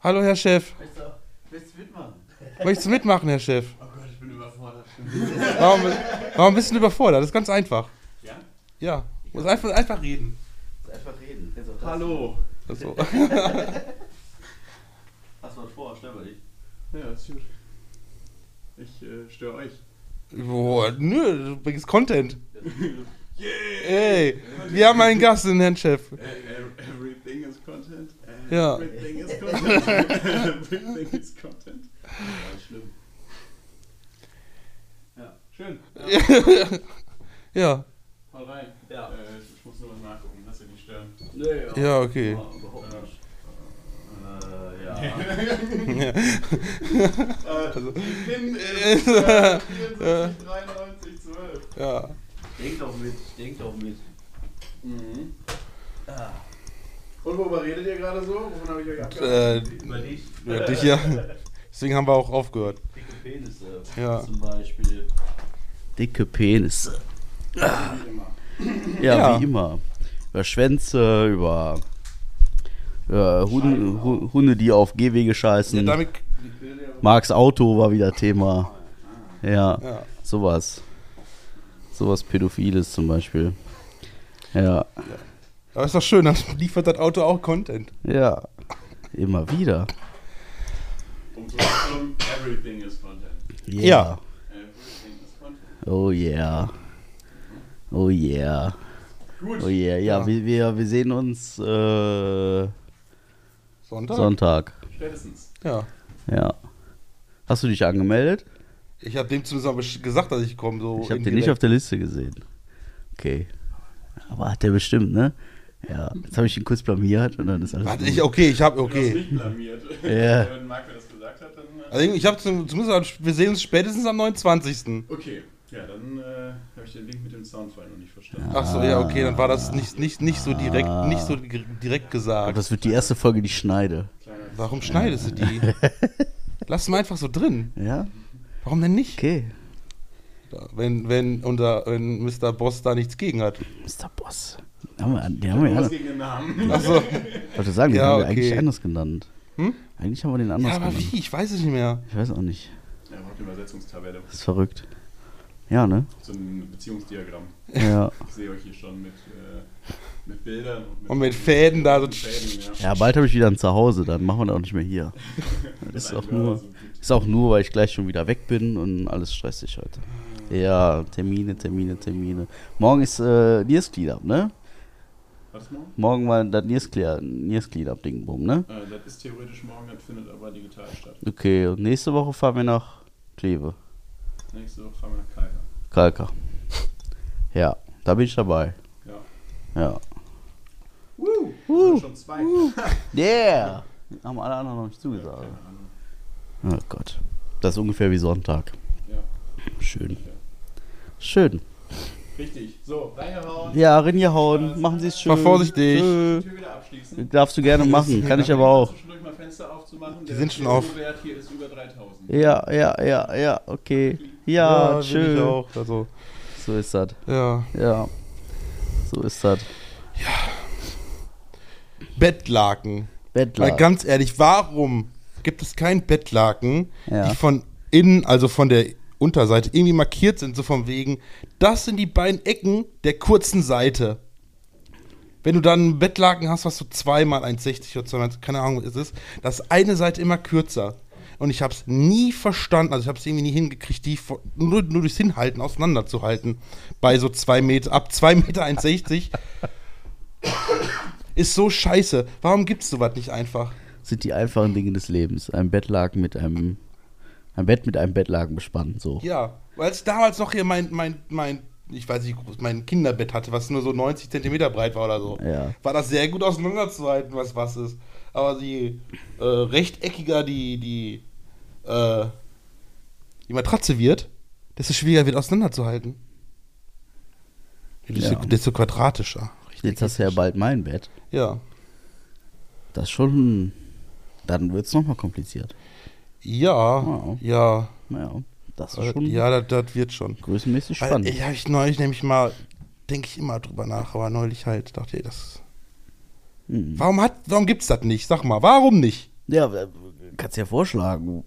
S2: Hallo, Herr Chef.
S1: Willst du mitmachen?
S2: Möchtest du mitmachen, Herr Chef?
S3: Oh Gott, ich bin überfordert.
S2: Warum, warum bist du überfordert? Das ist ganz einfach.
S3: Ja?
S2: Ja. Muss einfach, einfach reden.
S1: Einfach reden.
S3: Hallo.
S2: So.
S1: Hast du was vor? Schnell bei dich.
S3: Ja, ist gut. Ich äh, störe euch.
S2: Boah, nö, du bringst Content. Ey, wir haben einen Gast, den Herrn Chef.
S3: Äh, everything is content.
S2: Ja.
S3: Everything is content. everything is content.
S1: Ja, schlimm.
S3: Ja, schön. Ja,
S2: Ja,
S3: hau rein.
S1: Ja.
S3: Äh, ich muss nur was nachgucken, lass dich nicht stören.
S1: Nee,
S2: ja, okay.
S1: Ja, überhaupt nicht. Äh, ja.
S3: Also, ich bin äh, 74, 93, 12.
S2: Ja.
S1: Denk doch mit, denk doch mit.
S3: Mhm.
S1: Ah,
S3: Und worüber redet ihr gerade so? Wovon habe ich euch abgehört?
S2: Äh,
S1: über dich.
S2: ja, dich ja. Deswegen haben wir auch aufgehört.
S1: Dicke Penisse.
S2: Ja.
S1: Zum Beispiel. Dicke Penisse.
S3: Wie immer.
S1: Ja,
S2: Ja.
S1: wie immer. Über Schwänze, über, über Hunde, Hu- Hunde, die auf Gehwege
S2: Ja,
S1: scheißen.
S2: damit,
S1: Marks Auto war wieder Thema. Ja,
S2: ja.
S1: sowas. Sowas Pädophiles zum Beispiel. Ja,
S2: Aber ist doch schön, dann liefert das Auto auch Content.
S1: ja. Immer wieder.
S3: Everything is content.
S2: Ja.
S3: Everything is content.
S1: Oh yeah. Oh yeah.
S3: Gut.
S1: Oh yeah. Ja,
S2: Ja.
S1: Wir, wir, wir sehen uns äh,
S2: Sonntag?
S1: Sonntag.
S3: Spätestens.
S2: Ja.
S1: Ja. Hast du dich angemeldet?
S2: Ich habe dem zumindest gesagt, dass ich komme. So
S1: Ich habe den nicht auf der Liste gesehen. Okay. Aber hat der bestimmt, ne? Ja. Jetzt habe ich ihn kurz blamiert und dann ist alles.
S2: Warte,
S1: gut.
S2: ich, okay, ich habe,
S3: Du hast
S2: okay.
S3: mich blamiert.
S1: Ja.
S3: Wenn Marco das gesagt hat, dann. äh,
S2: Also ich habe zumindest, wir sehen uns spätestens am 29.
S3: Okay, ja, dann äh, habe ich den Link mit dem Soundfile noch nicht verstanden.
S2: Ach so, ja, okay, dann war das nicht, nicht, nicht so direkt, nicht so direkt
S1: Aber
S2: gesagt.
S1: das wird die erste Folge, die ich schneide.
S2: Warum schneidest du die? Lass mal einfach so drin.
S1: Ja?
S2: Warum denn nicht?
S1: Okay.
S2: Wenn, wenn, unser, wenn Mr. Boss da nichts gegen hat.
S1: Mr. Boss. Den haben wir, den haben wir ja.
S3: was gegen den Namen.
S2: Achso.
S1: Ich wollte sagen, den
S2: Ja,
S1: haben wir
S2: okay.
S1: eigentlich anders genannt.
S2: Hm?
S1: Eigentlich haben wir den anders
S2: Ja, aber
S1: genannt.
S2: wie? Ich weiß es nicht mehr.
S1: Ich weiß auch nicht.
S3: Ja, macht eine Übersetzungstabelle.
S1: Das ist verrückt. Ja, ne?
S3: So ein Beziehungsdiagramm.
S1: Ja.
S3: Ich sehe euch hier schon mit, äh, mit Bildern und mit,
S2: Und mit Fäden da so-
S3: mit Fäden, ja.
S1: Ja, bald habe ich wieder ein Zuhause, dann machen wir das auch nicht mehr hier. Das ist auch nur, ist auch nur, weil ich gleich schon wieder weg bin und alles stressig heute. Ja, Termine, Termine, Termine. Morgen ist äh, Niers Cleanup, ne?
S3: Was morgen?
S1: Morgen war das Niers Cleanup Ding, bumm, ne?
S3: Äh, das ist theoretisch morgen, das findet aber digital statt.
S1: Okay, und nächste Woche fahren wir nach Kleve.
S3: Nächste Woche fahren wir nach Kalka.
S1: Kalka. Ja, da bin ich dabei.
S3: Ja.
S1: Ja.
S3: Woo!
S1: Woo.
S3: Schon zwei.
S1: Yeah! Haben alle anderen noch nicht zugesagt.
S3: Ahnung.
S1: Oh Gott. Das ist ungefähr wie Sonntag.
S3: Ja,
S1: Schön.
S3: ja.
S1: Schön.
S3: Richtig. So, reingehauen.
S1: Ja, reingehauen. Machen Sie es schön.
S2: War vorsichtig.
S1: Tschö.
S3: Tür wieder abschließen.
S1: Darfst du gerne machen. Kann ich aber auch.
S3: Zwischendurch mal Fenster aufzumachen.
S2: Die sind schon auf.
S3: Wert hier ist über 3000.
S1: Ja, ja, ja, ja, okay. Ja,
S2: ich
S1: schön.
S2: auch. Also,
S1: So ist das.
S2: ja.
S1: Ja. So ist das.
S2: Bettlaken. Mal
S1: Bettler.
S2: ganz ehrlich, warum gibt es kein Bettlaken,
S1: Ja.
S2: die von innen, also von der Unterseite, irgendwie markiert sind, so von wegen, das sind die beiden Ecken der kurzen Seite. Wenn du dann ein Bettlaken hast, was so zweimal 1,60 oder zweimal, keine Ahnung, was es ist, das ist eine Seite immer kürzer. Und ich habe es nie verstanden, also ich habe es irgendwie nie hingekriegt, die nur, nur durchs Hinhalten auseinanderzuhalten. Bei so zwei Meter, ab 2 Meter 1,60 ist so scheiße. Warum gibt es sowas nicht einfach?
S1: Sind die einfachen Dinge des Lebens. Ein Bettlaken mit einem. Ein Bett mit einem Bettlaken bespannt. So.
S2: Ja, weil ich damals noch hier mein, mein, mein, ich weiß nicht, mein Kinderbett hatte, was nur so 90 Zentimeter breit war oder so.
S1: Ja.
S2: War das sehr gut auseinanderzuhalten, was was ist. Aber je äh, rechteckiger die, die, äh, die Matratze wird, desto schwieriger wird auseinanderzuhalten. Desto,
S1: Ja.
S2: desto quadratischer.
S1: Jetzt hast du ja bald mein Bett.
S2: Ja.
S1: Das ist schon. Dann wird es nochmal kompliziert.
S2: Ja,
S1: Wow.
S2: ja.
S1: Naja. Das ist schon
S2: Ja, das, das wird schon.
S1: größenmäßig
S2: Weil,
S1: spannend.
S2: ich habe ich neulich nämlich mal, denke ich immer drüber nach, aber neulich halt dachte ich, das.
S1: Mhm.
S2: Warum hat, warum gibt's das nicht? Sag mal, warum nicht?
S1: Ja, äh, kannst ja vorschlagen.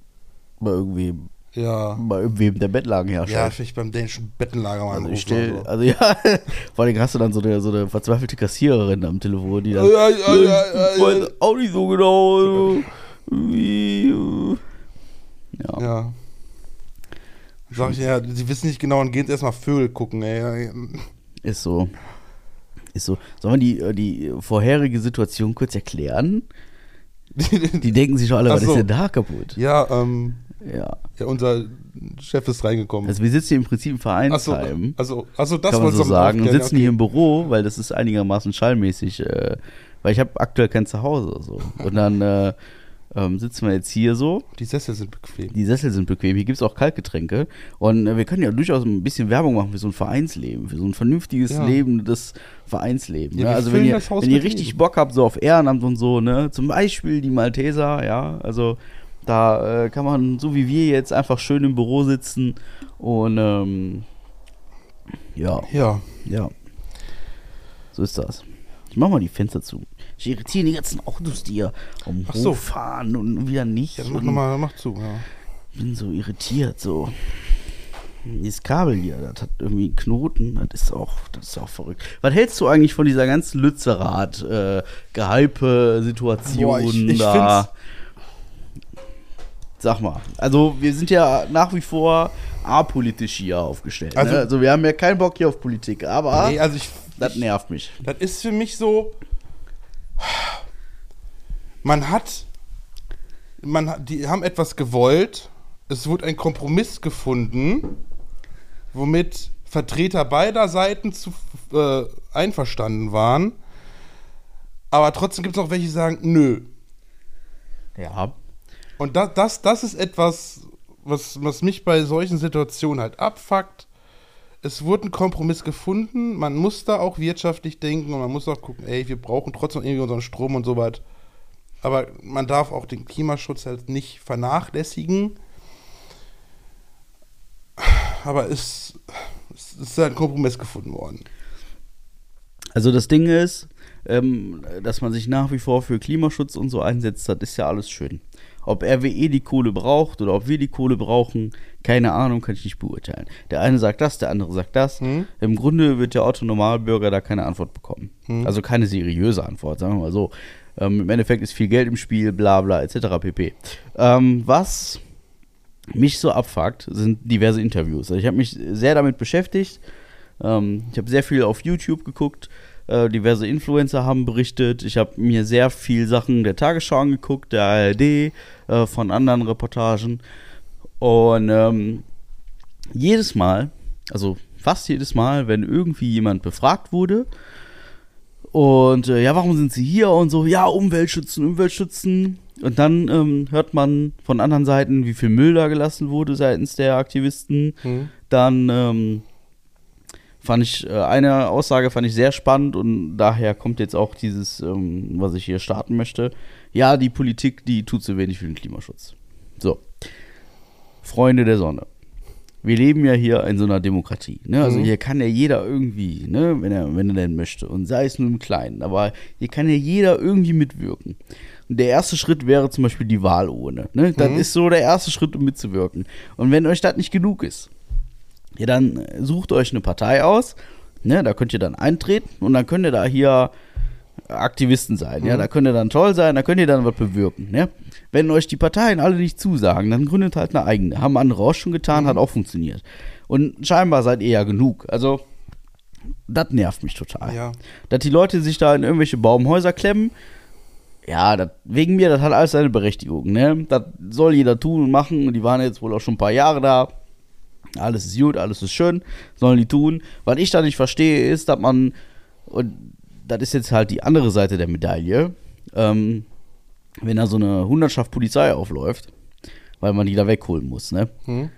S1: Bei irgendwem.
S2: Ja.
S1: Bei irgendwem der Bettlagen
S2: Ja,
S1: herrscht.
S2: vielleicht beim dänischen Bettenlager mal
S1: also, ich stell,
S2: so.
S1: also ja, vor allem hast du dann so eine, so eine verzweifelte Kassiererin am Telefon, die dann.
S2: Ja, ja, ja,
S1: ich
S2: ja,
S1: weiß
S2: ja.
S1: auch nicht so genau. Wie, ja.
S2: Ja. Sag ich ja, sie wissen nicht genau und gehen jetzt erstmal Vögel gucken, ey.
S1: Ist so. Ist so. Sollen wir die, äh, die vorherige Situation kurz erklären? Die denken sich schon alle, was ist
S2: so.
S1: denn da kaputt?
S2: ja, ähm,
S1: Ja.
S2: ja, unser Chef ist reingekommen.
S1: Also wir sitzen hier im Prinzip im Vereinsheim.
S2: also, also das
S1: kann man so sagen. Und sitzen
S2: ja,
S1: hier im Büro, weil das ist einigermaßen schallmäßig, äh, weil ich habe aktuell kein Zuhause. So. Und dann äh, ähm, sitzen wir jetzt hier so.
S2: okay. Die Sessel sind bequem.
S1: Die Sessel sind bequem, hier gibt es auch Kaltgetränke. Und äh, wir können ja durchaus ein bisschen Werbung machen für so ein Vereinsleben, für so ein vernünftiges
S2: Ja.
S1: Leben, das Vereinsleben.
S2: Ja,
S1: ne?
S2: wir
S1: Also wenn ihr, wenn ihr richtig. Bock habt, so auf Ehrenamt und so, ne, zum Beispiel die Malteser, ja, also da äh, kann man, so wie wir jetzt, einfach schön im Büro sitzen und ähm, ja,
S2: Ja.
S1: ja. So ist das. Ich mach mal die Fenster zu. Ich irritiere die ganzen Autos, die hier um
S2: Ach so.
S1: Fahren und wieder nicht.
S2: Ja, mach nochmal, mach zu, ja.
S1: bin so irritiert, so. Dieses Kabel hier, das hat irgendwie einen Knoten, das ist auch, das ist auch verrückt. Was hältst du eigentlich von dieser ganzen Lützerath, äh, Gehype-Situation
S2: ich- ich
S1: da? Sag mal, also wir sind ja nach wie vor apolitisch hier aufgestellt.
S2: Also-
S1: ne? also wir haben ja keinen Bock hier auf Politik, aber
S2: Nee, also ich,
S1: das nervt mich.
S2: das ist für mich so, man hat, man hat, die haben etwas gewollt, es wurde ein Kompromiss gefunden, womit Vertreter beider Seiten zu, äh, einverstanden waren, aber trotzdem gibt es auch welche, die sagen, nö.
S1: Ja.
S2: Und das, das, das ist etwas, was, was mich bei solchen Situationen halt abfuckt. Es wurde ein Kompromiss gefunden, man muss da auch wirtschaftlich denken und man muss auch gucken, ey, wir brauchen trotzdem irgendwie unseren Strom und so was. Aber man darf auch den Klimaschutz halt nicht vernachlässigen. Aber es, es ist ein Kompromiss gefunden worden.
S1: Also das Ding ist, ähm, dass man sich nach wie vor für Klimaschutz und so einsetzt, das ist ja alles schön. Ob RWE die Kohle braucht oder ob wir die Kohle brauchen, keine Ahnung, kann ich nicht beurteilen. Der eine sagt das, der andere sagt das.
S2: Hm?
S1: Im Grunde wird der Otto-Normalbürger da keine Antwort bekommen.
S2: Hm.
S1: Also keine seriöse Antwort, sagen wir mal so. Ähm, Im Endeffekt ist viel Geld im Spiel, bla bla etc. pp. Ähm, was mich so abfuckt, sind diverse Interviews. Also ich habe mich sehr damit beschäftigt. Ähm, ich habe sehr viel auf YouTube geguckt. Äh, diverse Influencer haben berichtet. Ich habe mir sehr viel Sachen der Tagesschau angeguckt, der ARD, äh, von anderen Reportagen. Und ähm, jedes Mal, also fast jedes Mal, wenn irgendwie jemand befragt wurde, und äh, ja, warum sind sie hier und so, ja, Umweltschützen, Umweltschützen. Und dann ähm, hört man von anderen Seiten, wie viel Müll da gelassen wurde seitens der Aktivisten.
S2: Hm?
S1: Dann ähm, fand ich, äh, eine Aussage fand ich sehr spannend und daher kommt jetzt auch dieses, ähm, was ich hier starten möchte. Ja, die Politik, die tut zu wenig für den Klimaschutz. So. Freunde der Sonne. Wir leben ja hier in so einer Demokratie. Ne? Also
S2: Mhm.
S1: hier kann ja jeder irgendwie, ne, wenn er, wenn er denn möchte. Und sei es nur im Kleinen. Aber hier kann ja jeder irgendwie mitwirken. Und der erste Schritt wäre zum Beispiel die Wahlurne. Ne? Das
S2: Mhm.
S1: ist so der erste Schritt, um mitzuwirken. Und wenn euch das nicht genug ist, ja, dann sucht euch eine Partei aus. Ne? Da könnt ihr dann eintreten und dann könnt ihr da hier Aktivisten sein. Ja,
S2: Mhm.
S1: da könnt ihr dann toll sein, da könnt ihr dann was bewirken. Ne? Wenn euch die Parteien alle nicht zusagen, dann gründet halt eine eigene. Haben andere auch schon getan,
S2: Mhm.
S1: hat auch funktioniert. Und scheinbar seid ihr ja genug. Also, das nervt mich total.
S2: Ja.
S1: Dass die Leute sich da in irgendwelche Baumhäuser klemmen, ja, das, wegen mir, das hat alles seine Berechtigung. Ne? Das soll jeder tun und machen. Und die waren jetzt wohl auch schon ein paar Jahre da. Alles ist gut, alles ist schön, sollen die tun. Was ich da nicht verstehe, ist, dass man, und das ist jetzt halt die andere Seite der Medaille, ähm, wenn da so eine Hundertschaft Polizei aufläuft, weil man die da wegholen muss, ne?
S2: Hm?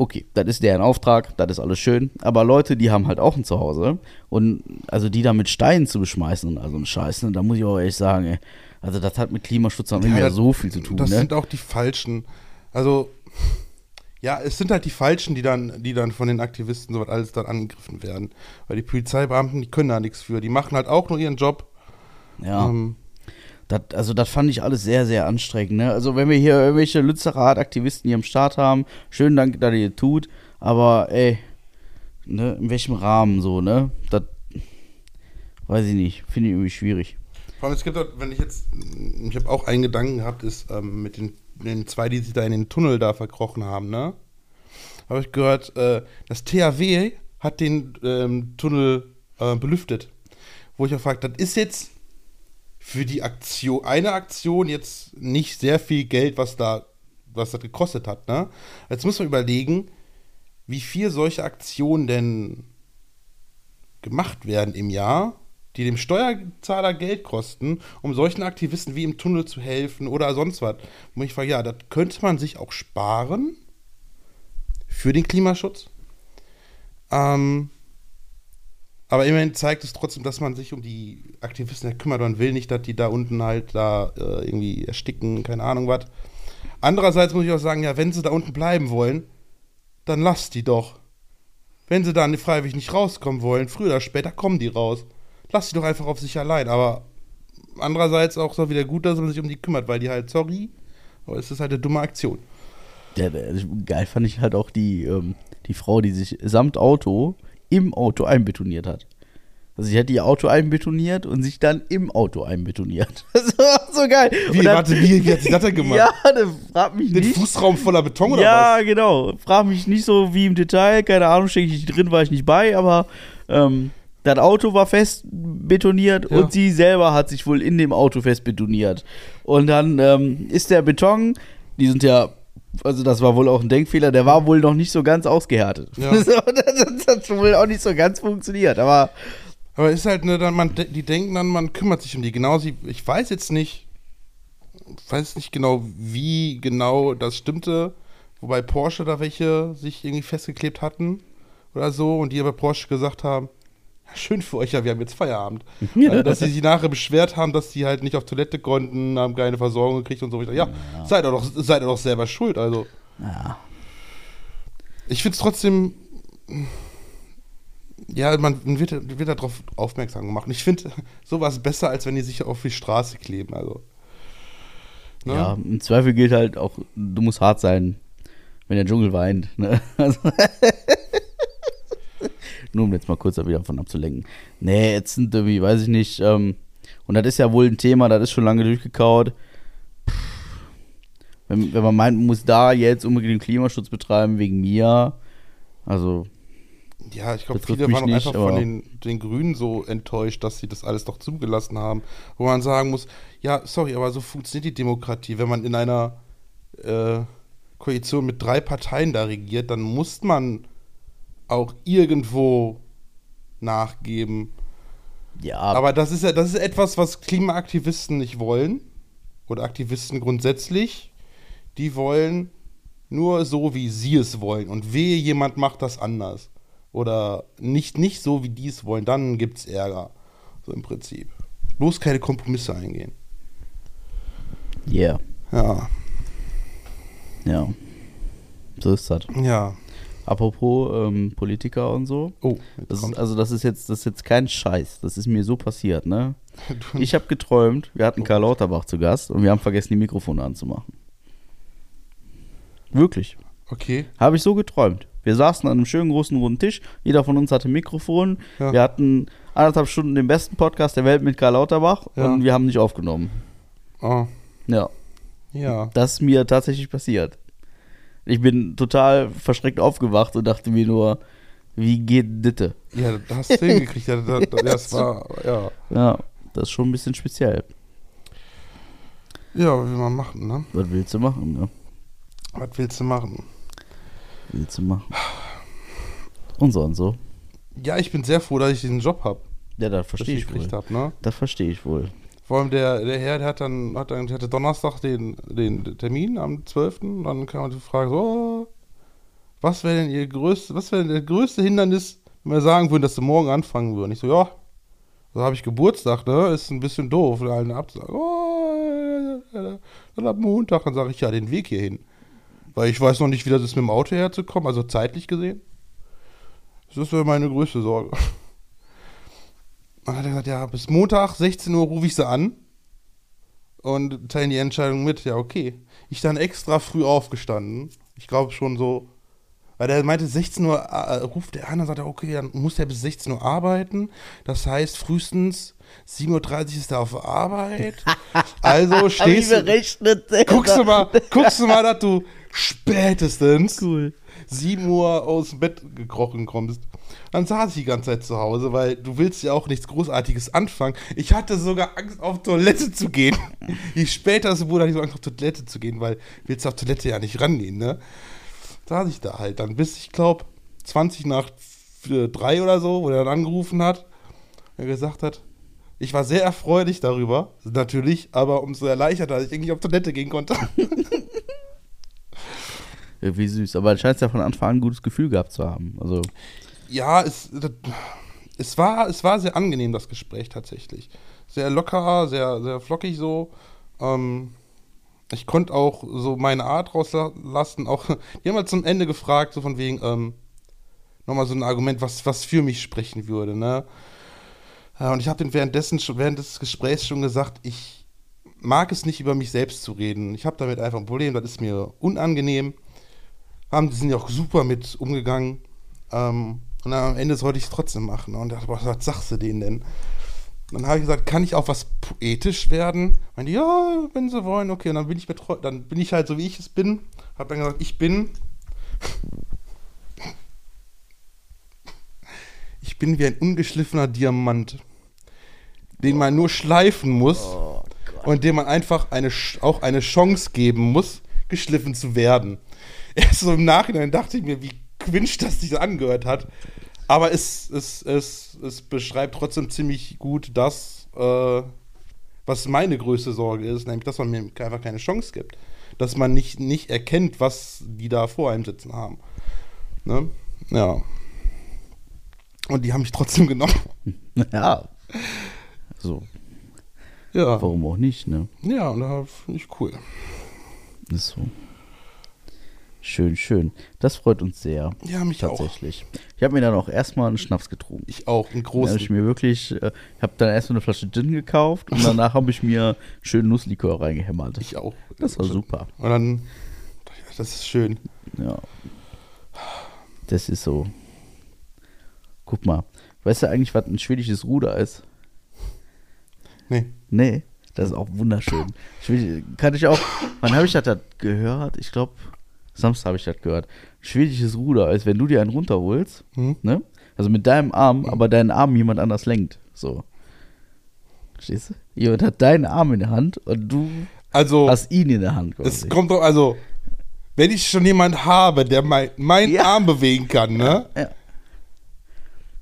S1: Okay, das ist deren Auftrag, das ist alles schön. Aber Leute, die haben halt auch ein Zuhause. Und also die da mit Steinen zu beschmeißen und also ein Scheiß, ne, da muss ich auch ehrlich sagen, ey, also das hat mit Klimaschutz auch nicht mehr
S2: das-
S1: so viel zu tun,
S2: Das
S1: ne?
S2: sind auch die Falschen. Also, ja, es sind halt die Falschen, die dann, die dann von den Aktivisten so was alles dann angegriffen werden. Weil die Polizeibeamten, die können da nichts für. Die machen halt auch nur ihren Job.
S1: Ja.
S2: Ähm,
S1: Das, also das fand ich alles sehr, sehr anstrengend. Ne? Also wenn wir hier irgendwelche Lützerath Aktivisten hier im Start haben, schönen Dank, dass ihr tut, aber ey, ne, in welchem Rahmen so, ne? Das weiß ich nicht, finde ich irgendwie schwierig.
S2: Vor allem, es gibt auch, wenn ich jetzt, ich habe auch einen Gedanken gehabt, ist ähm, mit den, den zwei, die sich da in den Tunnel da verkrochen haben, ne? Habe ich gehört, äh, das THW hat den ähm, Tunnel äh, belüftet. Wo ich auch frage, das ist jetzt für die Aktion, eine Aktion jetzt nicht sehr viel Geld, was da, was das gekostet hat, ne? Jetzt muss man überlegen, wie viel solche Aktionen denn gemacht werden im Jahr, die dem Steuerzahler Geld kosten, um solchen Aktivisten wie im Tunnel zu helfen oder sonst was. Wo ich frage, ja, das könnte man sich auch sparen für den Klimaschutz. Ähm, aber immerhin zeigt es trotzdem, dass man sich um die Aktivisten kümmert. Man will nicht, dass die da unten halt da äh, irgendwie ersticken, keine Ahnung was. Andererseits muss ich auch sagen, ja, wenn sie da unten bleiben wollen, dann lasst die doch. Wenn sie dann freiwillig nicht rauskommen wollen, früher oder später kommen die raus. Lasst die doch einfach auf sich allein. Aber andererseits auch so wieder gut, dass man sich um die kümmert, weil die halt, sorry, aber es ist halt eine dumme Aktion.
S1: Ja, geil fand ich halt auch die, ähm, die Frau, die sich samt Auto im Auto einbetoniert hat. Also sie hat ihr Auto einbetoniert und sich dann im Auto einbetoniert. Das war so geil.
S2: Wie,
S1: dann,
S2: warte, wie, wie hat sie das denn gemacht?
S1: Ja, das fragt mich
S2: Den
S1: nicht.
S2: Fußraum voller Beton oder
S1: ja,
S2: was?
S1: genau. Frag mich nicht so wie im Detail. Keine Ahnung, stecke ich nicht drin, war ich nicht bei, aber ähm, das Auto war fest betoniert
S2: Ja.
S1: und sie selber hat sich wohl in dem Auto fest betoniert. Und dann ähm, ist der Beton, die sind ja, also das war wohl auch ein Denkfehler, der war wohl noch nicht so ganz ausgehärtet.
S2: Ja.
S1: Das, hat wohl auch nicht so ganz funktioniert, aber
S2: Aber ist halt, ne, dann man, die denken dann, man kümmert sich um die. Genauso, wie- ich weiß jetzt nicht, weiß nicht genau, wie genau das stimmte, wobei Porsche da welche sich irgendwie festgeklebt hatten oder so und die aber Porsche gesagt haben, schön für euch, ja, wir haben jetzt Feierabend. Also, dass sie sich nachher beschwert haben, dass sie halt nicht auf Toilette konnten, haben keine Versorgung gekriegt und so. Ich dachte, ja, seid ihr doch, seid ihr doch selber schuld, also.
S1: ja.
S2: Ich finde es trotzdem. Ja, man wird, wird darauf aufmerksam gemacht. Und ich finde sowas besser, als wenn die sich auf die Straße kleben. Also. Ne?
S1: Ja, im Zweifel gilt halt auch, du musst hart sein, wenn der Dschungel weint. Ne? Also Nur um jetzt mal kurz da wieder von abzulenken. Nee, jetzt sind irgendwie, weiß ich nicht, ähm, und das ist ja wohl ein Thema, das ist schon lange durchgekaut. Pff, Wenn, wenn man meint, man muss da jetzt unbedingt den Klimaschutz betreiben wegen mir, also
S2: Ja, ich glaube, viele waren auch
S1: nicht,
S2: einfach von den, den Grünen so enttäuscht, dass sie das alles doch zugelassen haben. Wo man sagen muss, ja, sorry, aber so funktioniert die Demokratie. Wenn man in einer äh, Koalition mit drei Parteien da regiert, dann muss man auch irgendwo nachgeben.
S1: ja,
S2: Aber das ist ja, das ist etwas, was Klimaaktivisten nicht wollen. Oder Aktivisten grundsätzlich. Die wollen nur so, wie sie es wollen. Und wehe, jemand macht das anders. Oder nicht, nicht so, wie die es wollen, dann gibt's Ärger. So im Prinzip. Bloß keine Kompromisse eingehen.
S1: yeah,
S2: Ja.
S1: ja. So ist das.
S2: Ja.
S1: Apropos ähm, Politiker und so.
S2: Oh,
S1: Das ist, also das ist jetzt das ist jetzt kein Scheiß. Das ist mir so passiert, ne? Ich habe geträumt, wir hatten Karl Lauterbach zu Gast und wir haben vergessen, die Mikrofone anzumachen. Wirklich.
S2: okay.
S1: Habe ich so geträumt. Wir saßen an einem schönen großen runden Tisch. Jeder von uns hatte ein Mikrofon.
S2: Ja.
S1: Wir hatten anderthalb Stunden den besten Podcast der Welt mit Karl Lauterbach
S2: Ja.
S1: und wir haben nicht aufgenommen.
S2: Oh,
S1: Ja,
S2: ja.
S1: das ist mir tatsächlich passiert. Ich bin total verschreckt aufgewacht und dachte mir nur, wie geht Ditte?
S2: Ja, da hast du hingekriegt. Ja, da, da, das war, ja.
S1: Ja, das ist schon ein bisschen speziell.
S2: Ja, was will man machen, ne?
S1: Was willst du machen, ne?
S2: Was willst du machen?
S1: Willst du machen? Und so und so.
S2: Ja, ich bin sehr froh, dass ich diesen Job habe,
S1: Ja, das verstehe
S2: ich
S1: wohl.
S2: habe, ne?
S1: Das verstehe ich wohl.
S2: Vor allem der, der Herr, der hat dann, hat dann hatte Donnerstag den, den Termin am 12. Und dann kam man die Frage so, oh, was wäre denn ihr größte, was wäre der größte Hindernis, wenn wir sagen würden, dass sie morgen anfangen würden? Ich so, ja, so habe ich Geburtstag, ne? Ist ein bisschen doof, allen abzusagen. Oh, dann ab Montag, dann sage ich ja den Weg hierhin. Weil ich weiß noch nicht, wie das ist, mit dem Auto herzukommen, also zeitlich gesehen. Das wäre meine größte Sorge. Dann hat er gesagt, ja, bis Montag, 16 Uhr rufe ich sie an. und teilen die Entscheidung mit. Ja, okay. Ich dann extra früh aufgestanden. Ich glaube schon so, weil der meinte, 16 Uhr äh, ruft er an und sagt, er, okay, dann muss er bis 16 Uhr arbeiten. Das heißt, frühestens 7.30 Uhr ist er auf der Arbeit. Also stehst du, guckst du mal, guckst du mal, dass du spätestens
S1: Cool.
S2: 7 Uhr aus dem Bett gekrochen kommst. Dann saß ich die ganze Zeit zu Hause, weil du willst ja auch nichts Großartiges anfangen. Ich hatte sogar Angst, auf Toilette zu gehen. Je später es wurde, hatte ich so Angst, auf Toilette zu gehen, weil willst auf Toilette ja nicht rangehen, ne? Saß ich da halt dann bis, ich glaube, 20 nach 3 oder so, wo er dann angerufen hat, er gesagt hat, ich war sehr erfreulich darüber, natürlich, aber umso erleichtert, dass ich irgendwie auf Toilette gehen konnte.
S1: Wie süß. Aber du scheinst ja von Anfang an ein gutes Gefühl gehabt zu haben. Also,
S2: Ja, es, es, war, es war sehr angenehm, das Gespräch tatsächlich. Sehr locker, sehr, sehr flockig so. Ähm, ich konnte auch so meine Art rauslassen. Auch, die haben halt zum Ende gefragt, so von wegen, ähm, nochmal so ein Argument, was, was für mich sprechen würde, ne? Ja, und ich habe den währenddessen, während des Gesprächs schon gesagt, ich mag es nicht, über mich selbst zu reden. Ich habe damit einfach ein Problem, das ist mir unangenehm. Haben, die sind ja auch super mit umgegangen. Ähm, und am Ende sollte ich es trotzdem machen. Und dachte, was, sagst du denen denn? Dann habe ich gesagt, kann ich auch was poetisch werden? Meinte, ja, wenn sie wollen, okay. Und dann bin ich mit, dann bin ich halt so, wie ich es bin. Habe dann gesagt, ich bin. Ich bin wie ein ungeschliffener Diamant, den man nur schleifen muss und dem man einfach eine, auch eine Chance geben muss, geschliffen zu werden. Erst so im Nachhinein dachte ich mir, wie quinsch das sich angehört hat. Aber es, es, es, es beschreibt trotzdem ziemlich gut das, äh, was meine größte Sorge ist, nämlich, dass man mir einfach keine Chance gibt. Dass man nicht, nicht erkennt, was die da vor einem sitzen haben. Ne? Ja. Und die haben mich trotzdem genommen.
S1: ja. So,
S2: Ja.
S1: warum auch nicht, ne?
S2: Ja, und da finde ich cool.
S1: Ist so. Schön, schön. Das freut uns sehr.
S2: Ja, mich auch.
S1: Tatsächlich. Ich habe mir dann auch erstmal einen Schnaps getrunken.
S2: Ich auch, einen
S1: Da habe ich
S2: großen.
S1: mir wirklich, äh, ich habe dann erstmal eine Flasche Gin gekauft und danach habe ich mir schön Nusslikör reingehämmert.
S2: Ich auch.
S1: Das war super.
S2: Und dann, das ist schön.
S1: Ja. Das ist so. Guck mal. Weißt du eigentlich, was ein schwedisches Ruder ist?
S2: Nee.
S1: Nee, das ist auch wunderschön. Schwedisch, kann ich auch. Wann habe ich das gehört? Ich glaube, Samstag habe ich das gehört. Schwedisches Ruder ist, wenn du dir einen runterholst,
S2: Hm?
S1: ne? Also mit deinem Arm, aber deinen Arm jemand anders lenkt. So. Verstehst du? Jemand hat deinen Arm in der Hand und du
S2: Also,
S1: hast ihn in der Hand.
S2: es kommt doch, also, wenn ich schon jemand habe, der mein, meinen
S1: Ja.
S2: Arm bewegen kann, ne?
S1: Ja.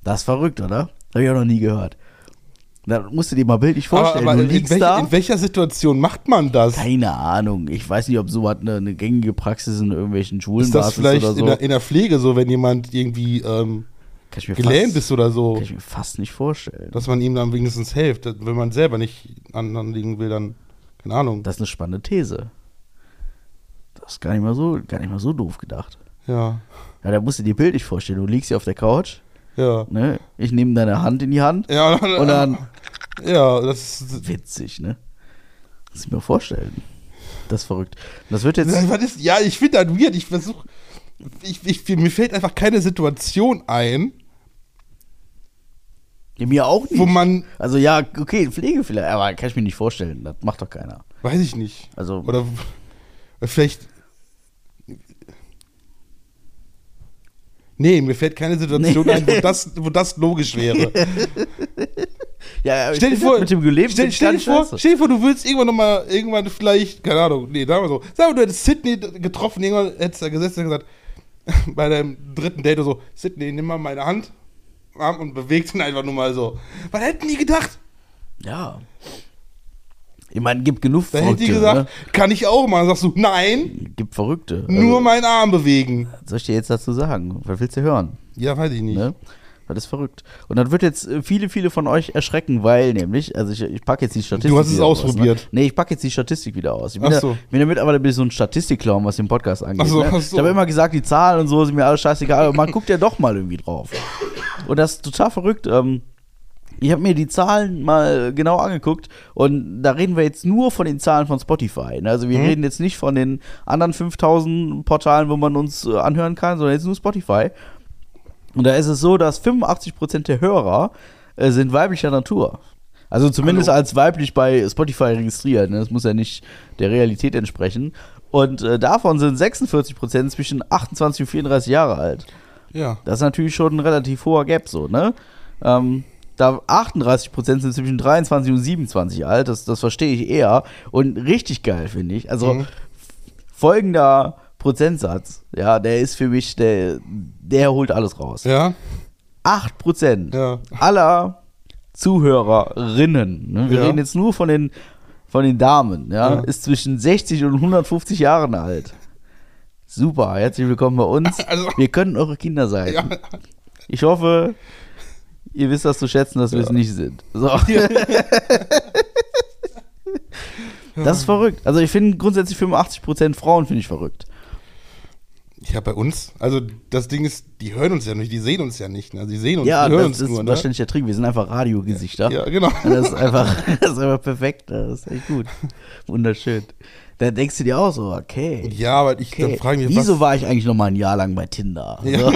S1: Das ist verrückt, oder? Habe ich auch noch nie gehört. Da musst du dir mal bildlich vorstellen.
S2: aber
S1: du
S2: in,
S1: liegst
S2: welch,
S1: da.
S2: in welcher Situation macht man das?
S1: Keine Ahnung. Ich weiß nicht, ob sowas eine, eine gängige Praxis in irgendwelchen Schulen
S2: Ist das vielleicht
S1: oder so.
S2: in, der, in der Pflege so, wenn jemand irgendwie ähm, gelähmt
S1: fast,
S2: ist oder so,
S1: Kann ich mir fast nicht vorstellen.
S2: dass man ihm dann wenigstens hilft? Wenn man selber nicht an- anliegen will, dann, keine Ahnung.
S1: Das ist eine spannende These. Das ist gar nicht mal so, gar nicht mal so doof gedacht.
S2: Ja,
S1: Ja, da musst du dir bildlich vorstellen. Du liegst hier auf der Couch,
S2: ja.
S1: ne? Ich nehme deine Hand in die Hand
S2: Ja,
S1: und dann
S2: ja, das ist,
S1: witzig, ne? Kannst du mir vorstellen. Das ist verrückt. Und das wird jetzt.
S2: Was ist, ja, ich finde das weird. Ich versuche. Ich, ich, mir fällt einfach keine Situation ein,
S1: Ja, mir auch nicht.
S2: wo man.
S1: Also ja, okay, Pflege vielleicht, aber kann ich mir nicht vorstellen. Das macht doch keiner.
S2: Weiß ich nicht.
S1: Also
S2: Oder vielleicht. Nee, mir fällt keine Situation
S1: Nee.
S2: ein, wo das, wo das logisch wäre.
S1: ja,
S2: Stell dir vor,
S1: mit dem Gelebt
S2: stell, stell, dir vor stell dir vor, du willst irgendwann nochmal, irgendwann vielleicht, keine Ahnung, nee, sagen wir so, sag mal, du hättest Sydney getroffen, irgendwann hättest du da gesessen und gesagt, bei deinem dritten Date oder so, Sydney, nimm mal meine Hand Arm und bewegt ihn einfach nur mal so. Was hätten die gedacht?
S1: Ja. Ich meine, gibt genug
S2: Da hätte die
S1: Verrückte.
S2: gesagt, kann ich auch mal. Dann sagst du, nein,
S1: ne? Gibt Verrückte.
S2: nur
S1: also,
S2: meinen Arm bewegen.
S1: was soll ich dir jetzt dazu sagen? Was willst du hören?
S2: Ja, weiß ich nicht.
S1: Ne? Das ist verrückt. Und dann wird jetzt äh, viele, viele von euch erschrecken, weil nämlich, also ich, ich packe jetzt die Statistik.
S2: Du hast es ausprobiert.
S1: Aus, ne? Nee, ich packe jetzt die Statistik wieder aus. Ich bin,
S2: Ach
S1: ja,
S2: so.
S1: bin ja mittlerweile ein bisschen so ein Statistikclown, was den Podcast angeht.
S2: Ach so,
S1: ne?
S2: ach so.
S1: Ich habe immer gesagt, die Zahlen und so sind mir alles scheißegal, aber man guckt ja doch mal irgendwie drauf. Und das ist total verrückt. Ähm, Ich habe mir die Zahlen mal genau angeguckt und da reden wir jetzt nur von den Zahlen von Spotify. ne? Also wir
S2: Mhm.
S1: reden jetzt nicht von den anderen 5000 Portalen, wo man uns äh, anhören kann, sondern jetzt nur Spotify. Und da ist es so, dass 85% der Hörer äh, sind weiblicher Natur. Also zumindest
S2: Hallo.
S1: als weiblich bei Spotify registriert. Ne? Das muss ja nicht der Realität entsprechen. Und äh, davon sind 46% zwischen 28 und 34 Jahre alt.
S2: Ja.
S1: Das ist natürlich schon ein relativ hoher Gap so, ne? Ähm, da 38% sind zwischen 23 und 27 alt, das, das verstehe ich eher. Und richtig geil, finde ich. Also
S2: Mhm.
S1: folgender Prozentsatz, ja, der ist für mich, der, der holt alles raus.
S2: Ja.
S1: 8%
S2: Ja.
S1: aller Zuhörerinnen, ne? wir
S2: Ja.
S1: reden jetzt nur von den, von den Damen, ja,
S2: Ja.
S1: ist zwischen 60 und 150 Jahren alt. Super, herzlich willkommen bei uns.
S2: Also-
S1: wir können eure Kinder sein. Ich hoffe, ihr wisst das zu schätzen, dass wir es nicht sind. So. Das ist verrückt. Also ich finde grundsätzlich 85% Frauen finde ich verrückt.
S2: Ja, bei uns, also das Ding ist, die hören uns ja nicht, die sehen uns ja nicht. Ne? Die sehen uns,
S1: Ja,
S2: die hören
S1: das
S2: uns
S1: ist
S2: nur. Ne?
S1: wahrscheinlich der Trick. Wir sind einfach Radiogesichter.
S2: Ja, genau.
S1: Und Das ist einfach, das ist einfach perfekt. Das ist echt gut. Wunderschön. Da denkst du dir auch so, okay.
S2: Ja, aber ich
S1: okay.
S2: dann frage mich,
S1: Wieso war ich eigentlich noch mal ein Jahr lang bei Tinder? So.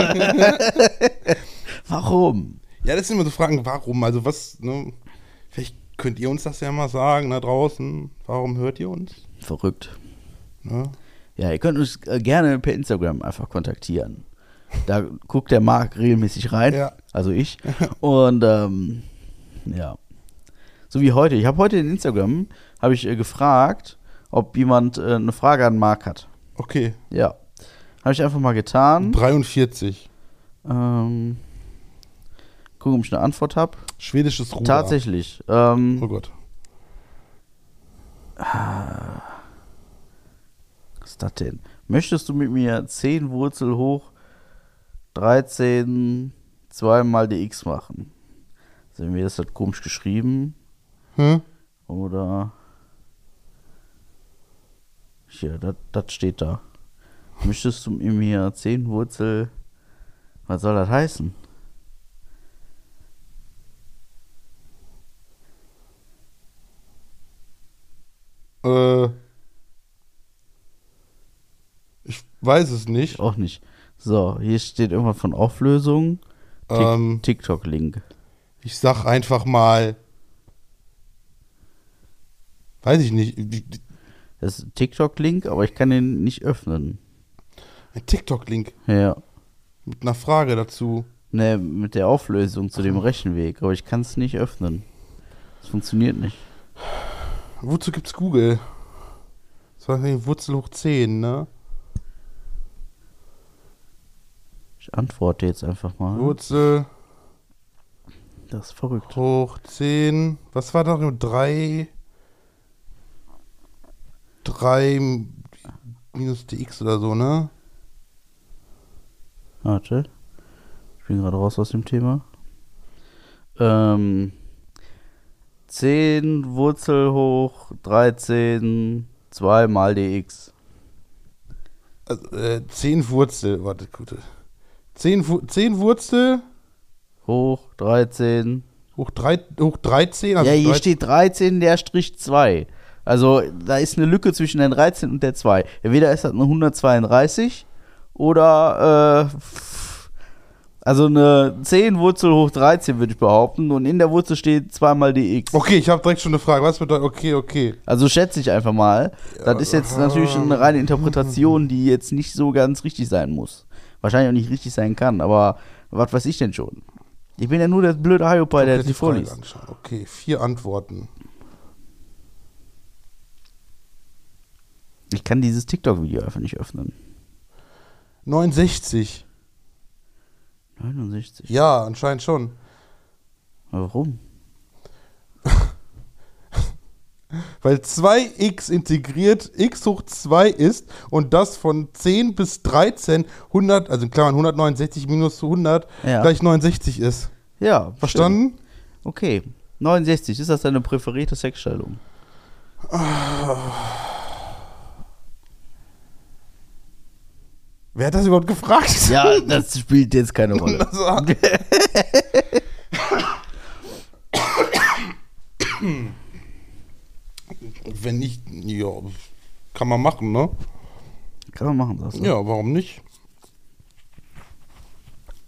S1: Warum?
S2: Ja, das sind immer so Fragen, warum? Also was, ne? Vielleicht könnt ihr uns das ja mal sagen, da draußen. Warum hört ihr uns?
S1: Verrückt.
S2: Ne?
S1: Ja, ihr könnt uns äh, gerne per Instagram einfach kontaktieren. Da guckt der Marc regelmäßig rein,
S2: Ja.
S1: also ich. Und ähm, ja, so wie heute. Ich habe heute in Instagram habe ich äh, gefragt, ob jemand äh, eine Frage an Marc hat.
S2: Okay.
S1: Ja, habe ich einfach mal getan.
S2: 43.
S1: Ähm, gucken, ob ich eine Antwort habe.
S2: Schwedisches Ruder.
S1: Tatsächlich. Ähm,
S2: Oh Gott.
S1: Was ist das denn? Möchtest du mit mir 10 Wurzel hoch 13 zweimal dx machen? Sehen wir, das hat komisch geschrieben.
S2: Hm?
S1: Oder. Hier, das- das steht da. Möchtest du mit mir 10 Wurzel. Was soll das heißen?
S2: Äh. Ich weiß es nicht.
S1: Auch nicht. So, hier steht irgendwas von Auflösung.
S2: Ähm,
S1: TikTok-Link.
S2: ich sag einfach mal. Weiß ich nicht.
S1: Das ist ein TikTok-Link, aber ich kann den nicht öffnen.
S2: Ein TikTok-Link
S1: Ja.
S2: mit einer Frage dazu.
S1: Ne, mit der Auflösung zu dem Rechenweg, aber ich kann es nicht öffnen. Es funktioniert nicht.
S2: Wozu gibt's Google? Das war Wurzel hoch 10, ne?
S1: Ich antworte jetzt einfach mal.
S2: Wurzel
S1: Das ist verrückt.
S2: hoch 10. Was war da? 3. 3 minus dx oder so, ne?
S1: Warte. Ich bin gerade raus aus dem Thema. Ähm, 10 Wurzel hoch 13 2 mal dx.
S2: Also, äh, 10 Wurzel. Warte, gute. 10, Wu- 10 Wurzel
S1: Hoch 13.
S2: hoch, 3, hoch 13. Also
S1: ja, hier
S2: 13
S1: steht 13 der Strich 2. Also da ist eine Lücke zwischen der 13 und der 2. Entweder ist das eine 132 oder äh, also eine 10 Wurzel hoch 13 würde ich behaupten und in der Wurzel steht 2 mal dx.
S2: Okay, ich habe direkt schon eine Frage. Was bedeutet. Okay, okay.
S1: Also schätze ich einfach mal. Das ist jetzt natürlich eine reine Interpretation, die jetzt nicht so ganz richtig sein muss. Wahrscheinlich auch nicht richtig sein kann, aber was weiß ich denn schon? Ich bin ja nur der blöde Hyopai, der
S2: Frage
S1: vorliest.
S2: anschauen. Okay, vier Antworten.
S1: Ich kann dieses TikTok-Video einfach nicht öffnen.
S2: 69.
S1: 69.
S2: Ja, anscheinend schon.
S1: Warum?
S2: Weil 2x integriert x hoch 2 ist und das von 10 bis 13 100, also in Klammern 169 minus 100
S1: Ja.
S2: gleich 69 ist.
S1: Ja,
S2: Verstanden?
S1: schön. Okay. 69, ist das deine präferierte Sexstellung?
S2: Wer hat das überhaupt gefragt?
S1: Ja, das spielt jetzt keine Rolle.
S2: Wenn nicht, ja, kann man machen, ne?
S1: Kann man machen, das. Ne?
S2: Ja, warum nicht?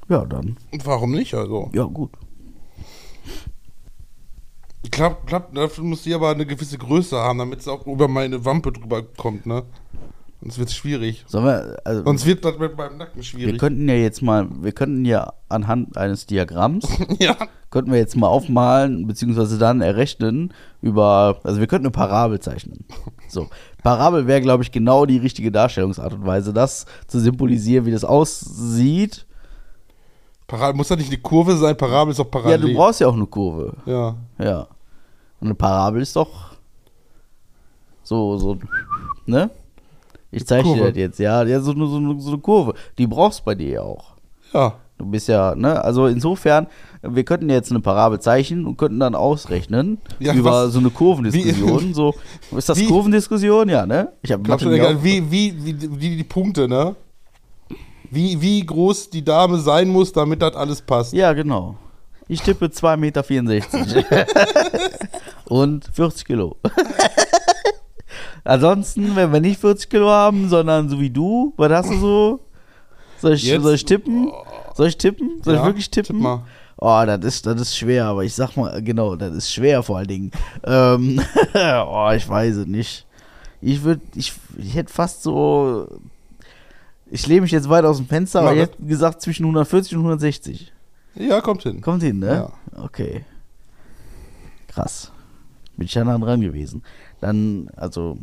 S1: Ja, dann.
S2: Warum nicht, also?
S1: Ja, gut.
S2: Klappt, klappt, dafür muss sie aber eine gewisse Größe haben, damit es auch über meine Wampe drüber kommt, ne? Sonst wird es schwierig.
S1: Sollen wir, also,
S2: Sonst wird das mit meinem Nacken
S1: wir
S2: schwierig.
S1: könnten ja jetzt mal, wir könnten ja anhand eines Diagramms,
S2: ja.
S1: könnten wir jetzt mal aufmalen, beziehungsweise dann errechnen über, also wir könnten eine Parabel zeichnen. So, Parabel wäre, glaube ich, genau die richtige Darstellungsart und Weise, das zu symbolisieren, wie das aussieht.
S2: Parabel, muss das nicht eine Kurve sein? Parabel ist doch
S1: Ja,
S2: parallel.
S1: du brauchst ja auch eine Kurve.
S2: Ja.
S1: Ja. Und eine Parabel ist doch so, so, ne? Ich zeige dir das jetzt, ja. Ja, so, eine- so, so eine Kurve. Die brauchst du bei dir ja auch.
S2: Ja.
S1: Du bist ja, ne? Also insofern, wir könnten jetzt eine Parabel zeichnen und könnten dann ausrechnen
S2: Ja,
S1: über
S2: was-
S1: so eine Kurvendiskussion. so, ist das
S2: Wie-
S1: Kurvendiskussion? Ja, ne? Ich habe
S2: schon egal, wie, wie, wie, wie die Punkte, ne? Wie, wie groß die Dame sein muss, damit das alles passt.
S1: Ja, genau. Ich tippe 2,64 Meter. und 40 Kilo. Ansonsten, wenn wir nicht 40 Kilo haben, sondern so wie du, was hast du so? Soll ich,
S2: Jetzt?
S1: soll ich tippen? Soll ich tippen? Soll ich
S2: Ja,
S1: wirklich tippen?
S2: tipp mal.
S1: Oh, das ist, das ist schwer, aber ich sag mal, genau, das ist schwer vor allen Dingen. Ähm, oh, ich weiß es nicht. Ich würde, ich, ich hätte fast so, ich lehne mich jetzt weit aus dem Fenster, aber ich hätte gesagt zwischen 140 und 160.
S2: Ja, kommt hin.
S1: Kommt hin, ne? Okay. Krass. Bin ich ja nah dran gewesen. Dann, also,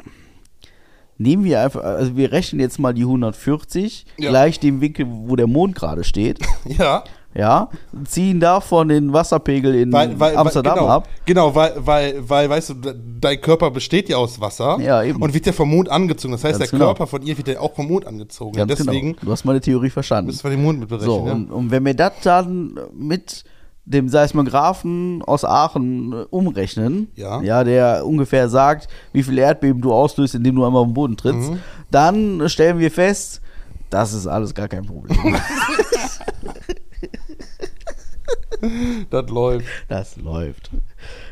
S1: nehmen wir einfach, also wir rechnen jetzt mal die 140,
S2: Ja.
S1: gleich dem Winkel, wo der Mond gerade steht,
S2: Ja.
S1: ja, ziehen davon den Wasserpegel in
S2: Weil, weil,
S1: Amsterdam
S2: genau,
S1: ab.
S2: Genau, weil, weil, weil, weißt du, de- dein Körper besteht ja aus Wasser.
S1: Ja, eben.
S2: Und wird ja vom Mond angezogen. Das heißt,
S1: Ganz
S2: der
S1: genau.
S2: Körper von ihr wird ja auch vom Mond angezogen.
S1: Ganz
S2: Deswegen
S1: genau. Du hast meine Theorie verstanden.
S2: müssen wir den Mond mit berechnen.
S1: So,
S2: ja?
S1: und, und wenn wir das dann mit dem Seismographen aus Aachen äh, umrechnen,
S2: Ja.
S1: der ungefähr sagt, wie viel Erdbeben du auslöst, indem du einmal auf den Boden trittst,
S2: Mhm.
S1: dann stellen wir fest, das ist alles gar kein Problem.
S2: Das läuft.
S1: das läuft.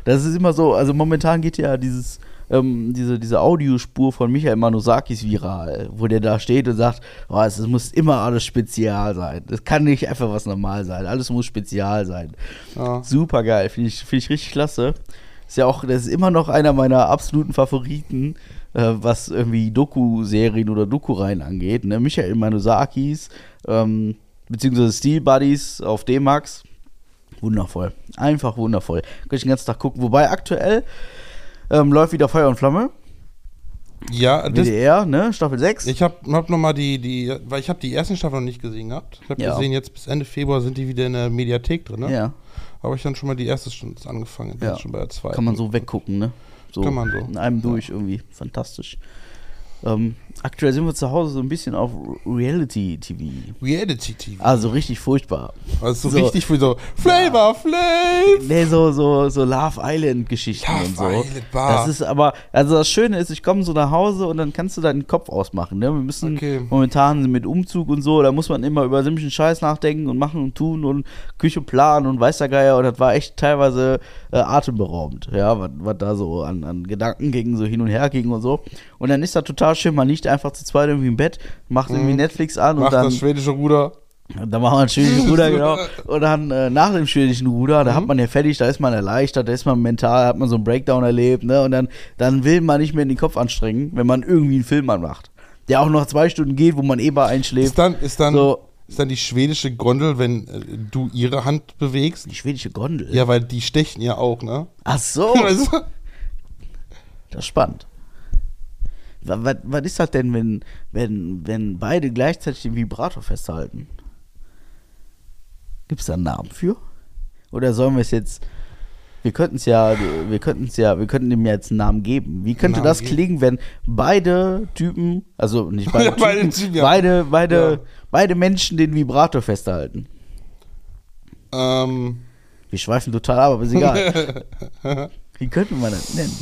S1: Das ist immer so, also momentan geht ja dieses, ähm, diese, diese Audiospur von Michael Manosakis viral, wo der da steht und sagt, oh, es, es muss immer alles spezial sein. Es kann nicht einfach was normal sein. Alles muss spezial sein.
S2: Ja.
S1: Super geil, finde ich, find ich richtig klasse. Ist ja auch, das ist immer noch einer meiner absoluten Favoriten, äh, was irgendwie Doku-Serien oder Doku-Reihen angeht. Ne? Michael Manosakis, ähm, beziehungsweise Steel Buddies auf D-Max. Wundervoll. Einfach wundervoll. Kann ich den ganzen Tag gucken. Wobei aktuell ähm, läuft wieder Feuer und Flamme.
S2: Ja, das,
S1: WDR, ne? Staffel 6.
S2: ich habe hab nochmal die, die, weil ich habe die ersten Staffel noch nicht gesehen gehabt. Ich habe
S1: Ja.
S2: gesehen, jetzt bis Ende Februar sind die wieder in der Mediathek drin. Ne?
S1: Ja,
S2: Habe ich dann schon mal die erste Stunde angefangen. Bin
S1: Ja.
S2: schon bei der zweiten.
S1: kann man so weggucken, ne? So
S2: Kann man so.
S1: in einem durch irgendwie. Fantastisch. Ähm, aktuell sind wir zu Hause so ein bisschen auf Reality-TV.
S2: Reality TV.
S1: Also richtig furchtbar.
S2: Also so, richtig für so Flavor Flav.
S1: Nee, so, so, so Love Island-Geschichten
S2: Love
S1: und so.
S2: Island, bah.
S1: Das ist aber, also das Schöne ist, ich komme so nach Hause und dann kannst du deinen Kopf ausmachen. Ne? Wir müssen
S2: Okay.
S1: momentan mit Umzug und so, da muss man immer über sämtlichen Scheiß nachdenken und machen und tun und Küche planen und weiß der Geier. Und das war echt teilweise äh, atemberaubend, ja, was, da so an, an Gedanken ging, so hin und her ging und so. Und dann ist das total schön, man liegt einfach zu zweit irgendwie im Bett, macht irgendwie Netflix an und
S2: Macht
S1: dann.
S2: das schwedische Ruder.
S1: Und dann machen wir einen schwedischen Ruder, genau. Und dann äh, nach dem schwedischen Ruder, da hat man ja fertig, da ist man erleichtert, da ist man mental, hat man so einen Breakdown erlebt, ne? Und dann, dann will man nicht mehr den Kopf anstrengen, wenn man irgendwie einen Film anmacht. Der auch noch zwei Stunden geht, wo man eh bei einschläft.
S2: Ist dann, ist dann,
S1: So.
S2: Ist dann die schwedische Gondel, wenn äh, du ihre Hand bewegst?
S1: Die schwedische Gondel.
S2: Ja, weil die stechen ja auch, ne?
S1: Ach so,
S2: du?
S1: das ist spannend. Was, was, was ist das denn, wenn, wenn, wenn beide gleichzeitig den Vibrator festhalten? Gibt es da einen Namen für? Oder sollen wir es jetzt. Wir könnten es ja, wir könnten es ja, wir könnten dem ja jetzt einen Namen geben. Wie könnte
S2: Namen
S1: das
S2: geben?
S1: klingen, wenn beide Typen, also nicht beide Typen,
S2: Beide Typen, ja.
S1: beide, beide,
S2: Ja.
S1: beide Menschen den Vibrator festhalten?
S2: Ähm,
S1: Wir schweifen total ab, aber ist egal. Wie könnte man das nennen?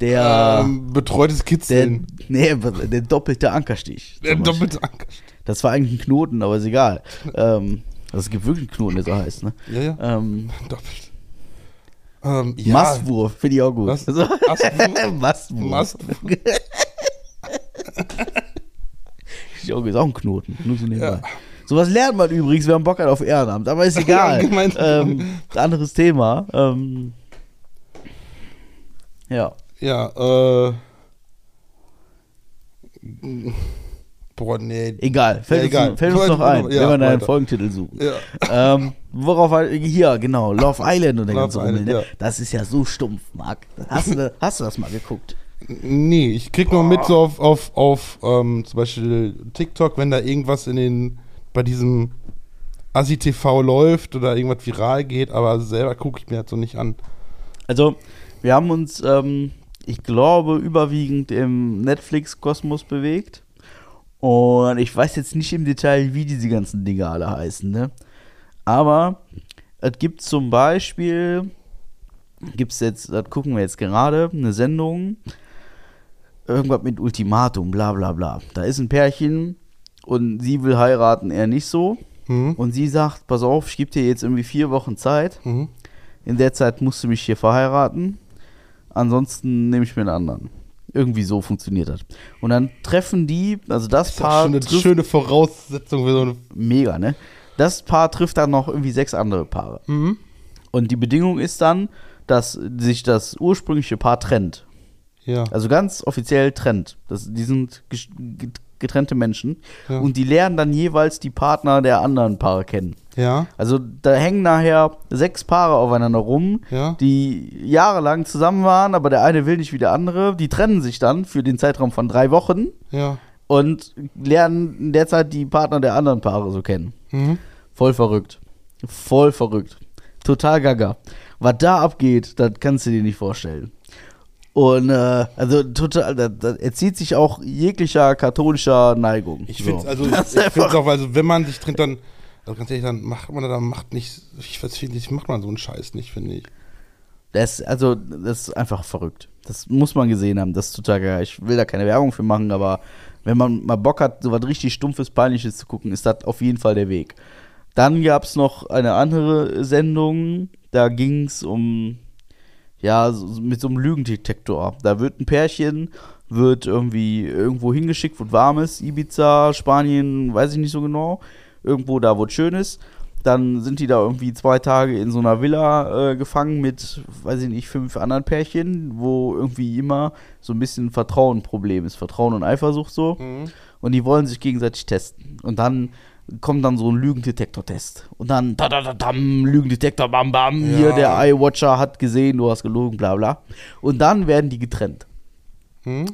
S1: Der,
S2: ähm, betreutes
S1: der,
S2: Kitzeln.
S1: nee, der doppelte Ankerstich.
S2: Der doppelte Anker.
S1: Das war eigentlich ein Knoten, aber ist egal. ähm, also es gibt wirklich einen Knoten, der so heißt, ne?
S2: Ja, ja.
S1: Ähm,
S2: Doppelt. Ähm, ja,
S1: Mastwurf, finde ich auch gut.
S2: Was?
S1: Also,
S2: Astwurf?
S1: Mastwurf.
S2: Mast-
S1: Ist auch ist auch ein Knoten. Nur so nebenbei.
S2: Ja.
S1: Sowas lernt man übrigens, wenn man Bock hat auf Ehrenamt, aber ist egal.
S2: Ja,
S1: ähm, anderes Thema. Ähm, ja.
S2: Ja, äh. Boah, nee.
S1: Egal. Fällt,
S2: Ja,
S1: uns,
S2: egal.
S1: fällt uns noch ein,
S2: ja,
S1: wenn wir einen
S2: weiter.
S1: Folgentitel suchen.
S2: Ja.
S1: ähm, worauf war- hier, genau, Love Island und der ganze Rummel, ne? Das ist ja so stumpf, Marc. Hast du, hast du das mal geguckt?
S2: Nee, ich krieg nur mit so auf, auf, auf ähm, zum Beispiel TikTok, wenn da irgendwas in den, bei diesem Asi TV läuft oder irgendwas viral geht, aber selber gucke ich mir das so nicht an.
S1: Also, wir haben uns, ähm, ich glaube, überwiegend im Netflix-Kosmos bewegt. Und ich weiß jetzt nicht im Detail, wie diese ganzen Dinge alle heißen, ne? Aber es gibt zum Beispiel, gibt es jetzt, das gucken wir jetzt gerade, eine Sendung, irgendwas mit Ultimatum, bla bla bla. Da ist ein Pärchen und sie will heiraten, er nicht so.
S2: Mhm.
S1: Und sie sagt, pass auf, ich gebe dir jetzt irgendwie vier Wochen Zeit.
S2: Mhm.
S1: In der Zeit musst du mich hier verheiraten. Ansonsten nehme ich mir einen anderen. Irgendwie so funktioniert das. Und dann treffen die, also das,
S2: Das ist
S1: Paar
S2: schon eine
S1: trifft,
S2: schöne Voraussetzung für so eine.
S1: mega, ne? Das Paar trifft dann noch irgendwie sechs andere Paare.
S2: Mhm.
S1: Und die Bedingung ist dann, dass sich das ursprüngliche Paar trennt.
S2: Ja.
S1: Also ganz offiziell trennt. Das, die sind getrennte Menschen.
S2: Ja.
S1: Und die lernen dann jeweils die Partner der anderen Paare kennen.
S2: Ja.
S1: Also da hängen nachher sechs Paare aufeinander rum,
S2: Ja.
S1: die jahrelang zusammen waren, aber der eine will nicht wie der andere. Die trennen sich dann für den Zeitraum von drei Wochen
S2: Ja.
S1: und lernen in der Zeit die Partner der anderen Paare so kennen.
S2: Mhm.
S1: Voll verrückt. Voll verrückt. Total gaga. Was da abgeht, das kannst du dir nicht vorstellen. Und äh, also total, da, da erzieht sich auch jeglicher katholischer Neigung.
S2: Ich
S1: So.
S2: finde also, ich find's auch, also wenn man sich trennt, dann, also ganz ehrlich, dann macht man da macht nicht, ich weiß nicht, macht man so einen Scheiß nicht, finde ich.
S1: Das, also, das ist einfach verrückt. Das muss man gesehen haben. Das ist total geil. Ich will da keine Werbung für machen, aber wenn man mal Bock hat, so was richtig Stumpfes, Peinliches zu gucken, ist das auf jeden Fall der Weg. Dann gab es noch eine andere Sendung, da ging es um, ja, mit so einem Lügendetektor. Da wird ein Pärchen, wird irgendwie irgendwo hingeschickt, wo warm ist, Ibiza, Spanien, weiß ich nicht so genau, irgendwo da, wo es schön ist. Dann sind die da irgendwie zwei Tage in so einer Villa äh, gefangen mit, weiß ich nicht, fünf anderen Pärchen, wo irgendwie immer so ein bisschen Vertrauen ein Problem ist. Vertrauen und Eifersucht so. Und die wollen sich gegenseitig testen. Und dann kommt dann so ein Lügendetektor-Test. Und dann, da, da, da, dam, Lügendetektor, bam, bam, hier,
S2: Ja.
S1: der Eye-Watcher hat gesehen, du hast gelogen, bla, bla. Und dann werden die getrennt.
S2: Hm?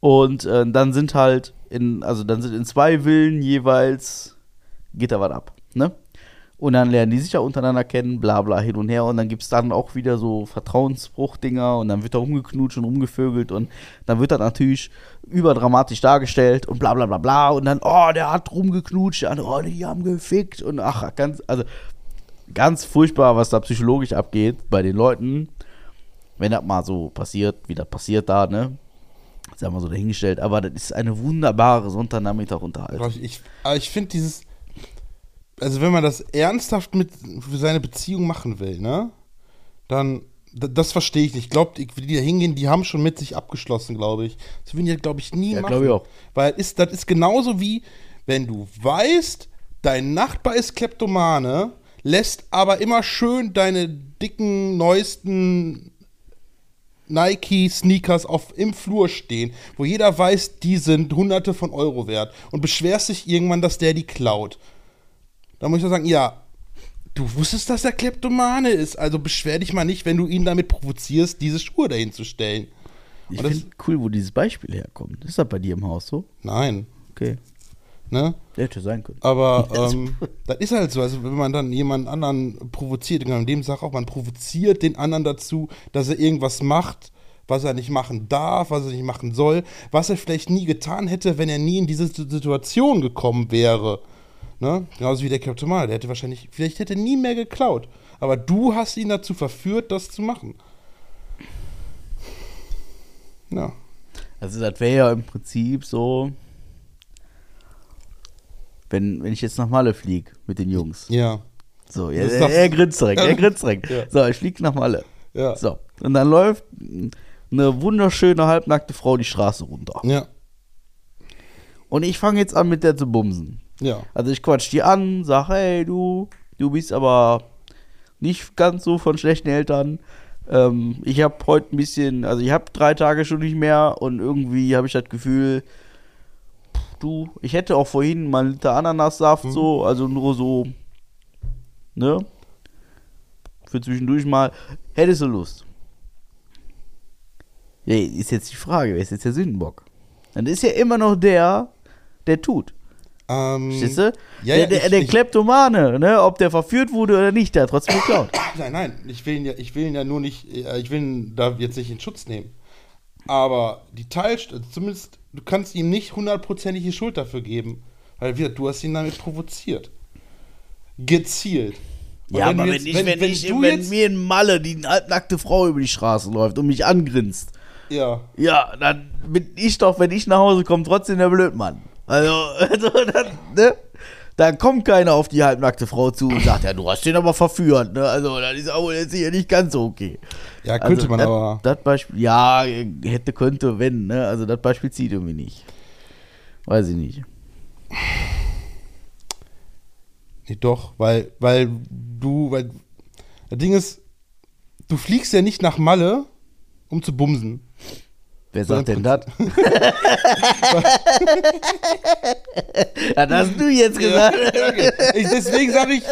S1: Und äh, dann sind halt in, also dann sind in zwei Villen jeweils, geht da was ab, ne? Und dann lernen die sich ja untereinander kennen, bla bla hin und her. Und dann gibt es dann auch wieder so Vertrauensbruchdinger und dann wird da rumgeknutscht und rumgevögelt und dann wird das natürlich überdramatisch dargestellt und bla bla bla bla. Und dann, oh, der hat rumgeknutscht, der oh, die haben gefickt und ach, ganz, also ganz furchtbar, was da psychologisch abgeht bei den Leuten. Wenn das mal so passiert, wie das passiert da, ne? Sagen wir so dahingestellt. Aber das ist eine wunderbare Sonntagnachmittag-Unterhaltung.
S2: Ich, ich, aber ich finde dieses, also wenn man das ernsthaft mit für seine Beziehung machen will, ne, dann, das verstehe ich nicht. Ich glaube, die, die da hingehen, die haben schon mit sich abgeschlossen, glaube ich. Das würden die, glaube ich, nie
S1: Ja,
S2: machen.
S1: glaube ich auch.
S2: Weil das ist, das ist genauso wie, wenn du weißt, dein Nachbar ist Kleptomane, lässt aber immer schön deine dicken, neuesten Nike-Sneakers auf, im Flur stehen, wo jeder weiß, die sind hunderte von Euro wert und beschwerst dich irgendwann, dass der die klaut. Da muss ich doch sagen, ja, du wusstest, dass er Kleptomane ist, also beschwer dich mal nicht, wenn du ihn damit provozierst, diese Schuhe dahin zu stellen.
S1: Ich finde cool, wo dieses Beispiel herkommt. Ist das bei dir im Haus so?
S2: Nein,
S1: Okay.
S2: ne?
S1: Der hätte sein können.
S2: Aber ähm, das ist halt so. Also, wenn man dann jemand anderen provoziert, in dem Sache auch, man provoziert den anderen dazu, dass er irgendwas macht, was er nicht machen darf, was er nicht machen soll, was er vielleicht nie getan hätte, wenn er nie in diese Situation gekommen wäre. Ne? Genauso wie der Kleptoman. Der hätte wahrscheinlich, vielleicht hätte er nie mehr geklaut. Aber du hast ihn dazu verführt, das zu machen. Ja.
S1: Also das wäre ja im Prinzip so, wenn, wenn ich jetzt nach Malle fliege mit den Jungs.
S2: Ja.
S1: So, ja, er, er grinst direkt, er grinst direkt.
S2: Ja.
S1: So, ich fliege nach Malle.
S2: Ja.
S1: So, und dann läuft eine wunderschöne halbnackte Frau die Straße runter.
S2: Ja.
S1: Und ich fange jetzt an, mit der zu bumsen.
S2: Ja.
S1: Also ich quatsch die an, sag, hey, du, du bist aber nicht ganz so von schlechten Eltern. Ähm, ich habe heute ein bisschen, also ich habe drei Tage schon nicht mehr und irgendwie habe ich das Gefühl, pff, du, ich hätte auch vorhin mal einen Liter Ananassaft so, also nur so, ne? Für zwischendurch mal, hättest du Lust? Ja, ist jetzt die Frage, wer ist jetzt der Sündenbock? Dann ist ja immer noch der, der tut.
S2: Ähm,
S1: Verstehst du?
S2: Ja,
S1: der,
S2: ja,
S1: der,
S2: ich-
S1: der
S2: ich-
S1: Kleptomane, ne? ob der verführt wurde oder nicht, der hat trotzdem geklaut.
S2: Nein, nein, ich will ihn ja, ich will ihn ja nur nicht, äh, ich will ihn da jetzt nicht in Schutz nehmen. Aber die Teilst, also zumindest, du kannst ihm nicht hundertprozentige Schuld dafür geben. Weil wieder, du hast ihn damit provoziert. Gezielt. Und
S1: ja,
S2: wenn
S1: aber
S2: jetzt-
S1: wenn, ich, wenn, ich,
S2: du
S1: wenn
S2: jetzt,
S1: mir in Malle die halbnackte Frau über die Straße läuft und mich angrinst,
S2: Ja,
S1: ja, dann bin ich doch, wenn ich nach Hause komme, trotzdem der Blödmann. Also, also dann, ne? Da kommt keiner auf die halbnackte Frau zu und sagt, ja, du hast den aber verführt, ne? Also, das ist auch jetzt hier nicht ganz so okay.
S2: ja, könnte
S1: also,
S2: man
S1: das,
S2: aber.
S1: Das Beispiel, ja, hätte, könnte, wenn, ne? Also, das Beispiel zieht irgendwie nicht. Weiß ich nicht.
S2: Nee, doch, weil, weil du, weil, das Ding ist, du fliegst ja nicht nach Malle, um zu bumsen.
S1: Wer sagt denn das? das hast du jetzt gesagt.
S2: Ja, okay. ich, deswegen sage ich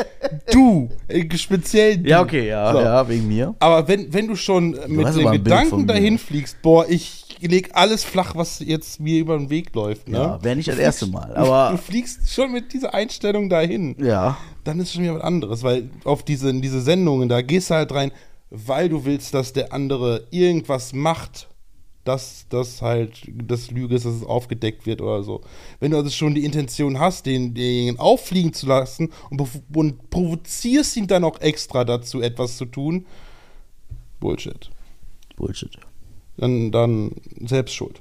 S2: du, äh, speziell du.
S1: Ja, okay, ja,
S2: So.
S1: ja, wegen mir.
S2: Aber wenn, wenn du schon mit
S1: ein Bild von
S2: Gedanken dahin fliegst, boah, ich leg alles flach, was jetzt mir über den Weg läuft, ne?
S1: Ja, wäre nicht das
S2: Du
S1: erste Mal,
S2: Du
S1: aber
S2: fliegst schon mit dieser Einstellung dahin.
S1: ja.
S2: Dann ist schon wieder was anderes, weil auf diese, diese Sendungen, da gehst du halt rein, weil du willst, dass der andere irgendwas macht, dass das halt das Lüge ist, dass es aufgedeckt wird oder so. Wenn du also schon die Intention hast, den, den auffliegen zu lassen und, und provozierst ihn dann auch extra dazu, etwas zu tun, Bullshit.
S1: Bullshit.
S2: Dann, dann selbst schuld.